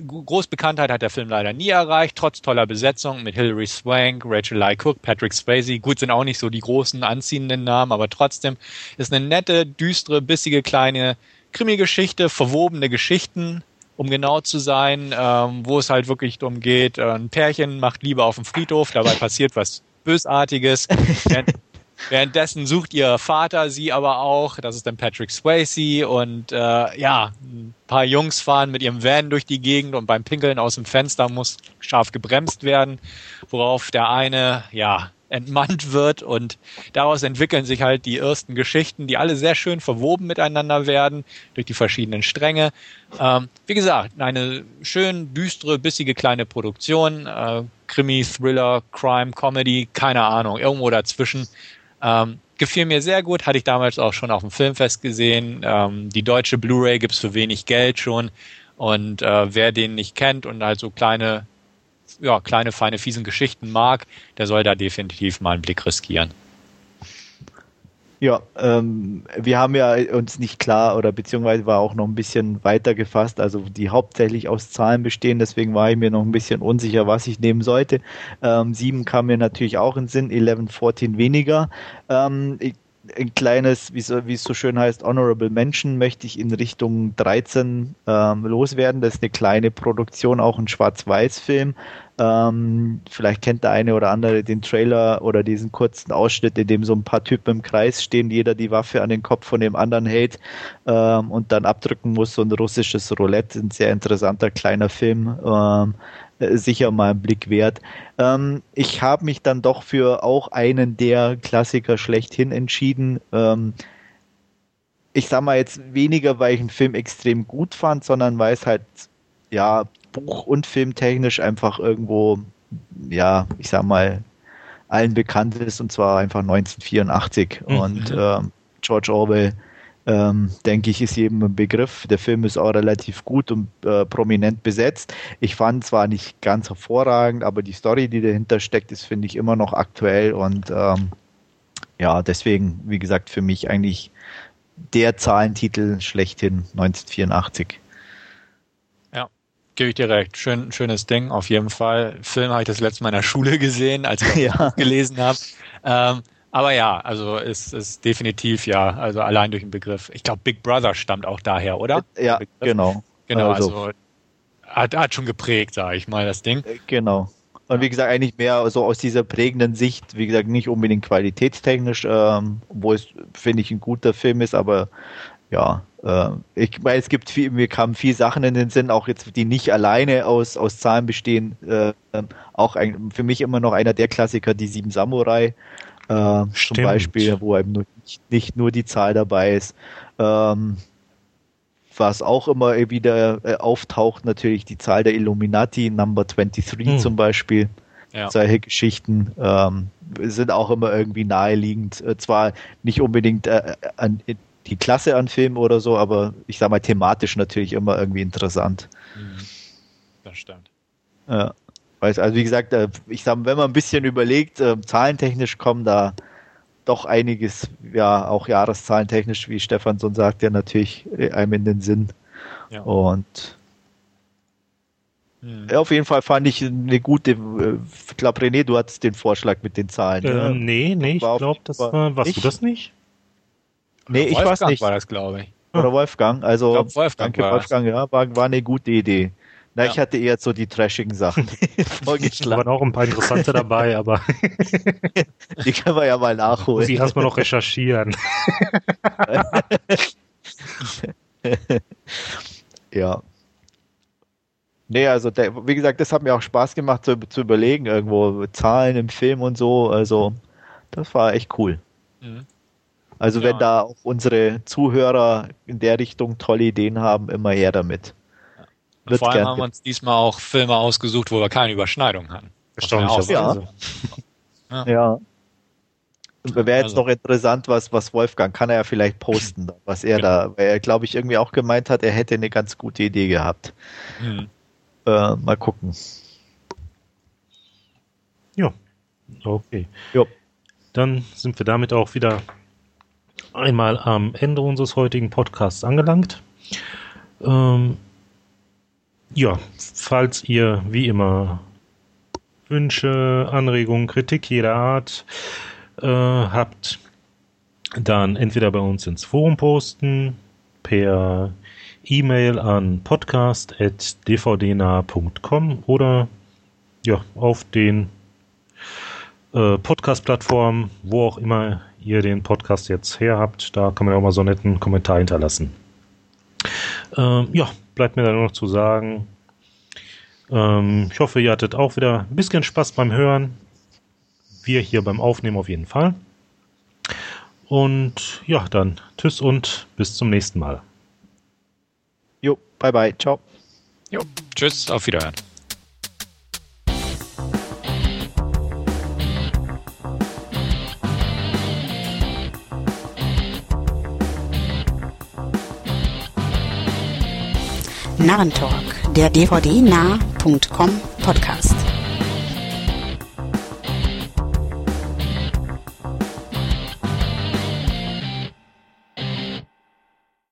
Großbekanntheit hat der Film leider nie erreicht, trotz toller Besetzung mit Hilary Swank, Rachel Leigh Cook, Patrick Swayze. Gut, sind auch nicht so die großen anziehenden Namen, aber trotzdem ist eine nette, düstere, bissige kleine Krimi-Geschichte, verwobene Geschichten, um genau zu sein, ähm, wo es halt wirklich darum geht, äh, ein Pärchen macht Liebe auf dem Friedhof, dabei passiert was Bösartiges. Währenddessen sucht ihr Vater sie aber auch, das ist dann Patrick Swayze und äh, ja, ein paar Jungs fahren mit ihrem Van durch die Gegend und beim Pinkeln aus dem Fenster muss scharf gebremst werden, worauf der eine, ja, entmannt wird und daraus entwickeln sich halt die ersten Geschichten, die alle sehr schön verwoben miteinander werden durch die verschiedenen Stränge. Ähm, wie gesagt, eine schön düstere, bissige kleine Produktion, äh, Krimi, Thriller, Crime, Comedy, keine Ahnung, irgendwo dazwischen. Ähm, gefiel mir sehr gut, hatte ich damals auch schon auf dem Filmfest gesehen. Ähm, die deutsche Blu-ray gibt's für wenig Geld schon. Und äh, wer den nicht kennt und halt so kleine, ja, kleine, feine, fiesen Geschichten mag, der soll da definitiv mal einen Blick riskieren. Ja, ähm, wir haben ja uns nicht klar oder beziehungsweise war auch noch ein bisschen weiter gefasst, also die hauptsächlich aus Zahlen bestehen, deswegen war ich mir noch ein bisschen unsicher, was ich nehmen sollte. Ähm, 7 kam mir natürlich auch in Sinn, 11, 14 weniger. Ähm, ich, ein kleines, wie, so, es so schön heißt, Honorable Mention möchte ich in Richtung 13 ähm, loswerden. Das ist eine kleine Produktion, auch ein Schwarz-Weiß-Film. Ähm, vielleicht kennt der eine oder andere den Trailer oder diesen kurzen Ausschnitt, in dem so ein paar Typen im Kreis stehen, jeder die Waffe an den Kopf von dem anderen hält ähm, und dann abdrücken muss. So ein russisches Roulette, ein sehr interessanter kleiner Film. Ähm, äh, sicher mal einen Blick wert. Ähm, ich habe mich dann doch für auch einen der Klassiker schlechthin entschieden. Ähm, ich sag mal jetzt weniger, weil ich einen Film extrem gut fand, sondern weil es halt ja Buch- und Filmtechnisch einfach irgendwo, ja, ich sag mal, allen bekannt ist, und zwar einfach 1984. Mhm. Und äh, George Orwell, ähm, denke ich, ist jedem ein Begriff. Der Film ist auch relativ gut und äh, prominent besetzt. Ich fand zwar nicht ganz hervorragend, aber die Story, die dahinter steckt, ist, finde ich, immer noch aktuell und ähm, ja, deswegen, wie gesagt, für mich eigentlich der Zahlentitel schlechthin 1984 gebe ich dir recht. Schön, schönes Ding, auf jeden Fall. Film habe ich das letzte Mal in der Schule gesehen, als ich ja. gelesen habe. Ähm, aber ja, also ist, ist definitiv ja, also allein durch den Begriff. Ich glaube, Big Brother stammt auch daher, oder? Ja, genau. Genau, also, also hat, hat schon geprägt, sage ich mal, das Ding. Äh, genau. Und wie gesagt, eigentlich mehr so aus dieser prägenden Sicht, wie gesagt, nicht unbedingt qualitätstechnisch, ähm, wo es, finde ich, ein guter Film ist, aber ja, äh, ich meine, es gibt viel, mir kamen viele Sachen in den Sinn, auch jetzt, die nicht alleine aus, aus Zahlen bestehen. Äh, auch ein, für mich immer noch einer der Klassiker, die Sieben Samurai. Äh, zum Beispiel, wo eben nur, nicht, nicht, nur die Zahl dabei ist. Ähm, was auch immer wieder äh, auftaucht, natürlich die Zahl der Illuminati, Number 23 hm. zum Beispiel. Ja. Solche Geschichten ähm, sind auch immer irgendwie naheliegend. Äh, zwar nicht unbedingt äh, an, die Klasse an Filmen oder so, aber ich sag mal thematisch natürlich immer irgendwie interessant. Mhm. Das stimmt. Ja. Also wie gesagt, äh, ich sag, wenn man ein bisschen überlegt, äh, zahlentechnisch kommen da doch einiges, ja, auch jahreszahlentechnisch, wie Stefan so sagt, ja natürlich äh, einem in den Sinn. Ja. Und hm. ja, auf jeden Fall fand ich eine gute, ich glaube René, du hattest den Vorschlag mit den Zahlen. Äh, ja. Nee, nee, ich glaube, das war, warst ich? du das nicht? Nee, ich weiß nicht. war das, glaube ich. Oder Wolfgang. Also, ich glaub, Wolfgang danke, Wolfgang, das. ja, war, war eine gute Idee. Na, ja. ich hatte eher so die trashigen Sachen vorgeschlagen. Da waren auch ein paar interessante dabei, aber. die können wir ja mal nachholen. Sie erstmal noch recherchieren. ja. Nee, also der, wie gesagt, das hat mir auch Spaß gemacht zu, zu überlegen, irgendwo Zahlen im Film und so. Also, das war echt cool. Mhm. Also ja. wenn da auch unsere Zuhörer in der Richtung tolle Ideen haben, immer her damit. Ja. Vor allem haben wir uns diesmal auch Filme ausgesucht, wo wir keine Überschneidung hatten. Erstaunlicherweise. Ja. ja. ja. Wäre jetzt also. noch interessant, was, was Wolfgang kann er ja vielleicht posten, was er genau. da, weil er glaube ich irgendwie auch gemeint hat, er hätte eine ganz gute Idee gehabt. Mhm. Äh, mal gucken. Ja, okay. Jo. Dann sind wir damit auch wieder einmal am Ende unseres heutigen Podcasts angelangt. Ähm, ja, falls ihr wie immer Wünsche, Anregungen, Kritik jeder Art äh, habt, dann entweder bei uns ins Forum posten, per E-Mail an podcast.dvdnah.com oder ja, auf den äh, Podcast-Plattformen, wo auch immer ihr den Podcast jetzt her habt. Da kann man ja auch mal so einen netten Kommentar hinterlassen. Ähm, ja, bleibt mir dann nur noch zu sagen, ähm, ich hoffe, ihr hattet auch wieder ein bisschen Spaß beim Hören. Wir hier beim Aufnehmen auf jeden Fall. Und ja, dann tschüss und bis zum nächsten Mal. Jo, bye bye, ciao. Jo, tschüss, auf Wiederhören. Narrentalk, der dvd-nah.com Podcast.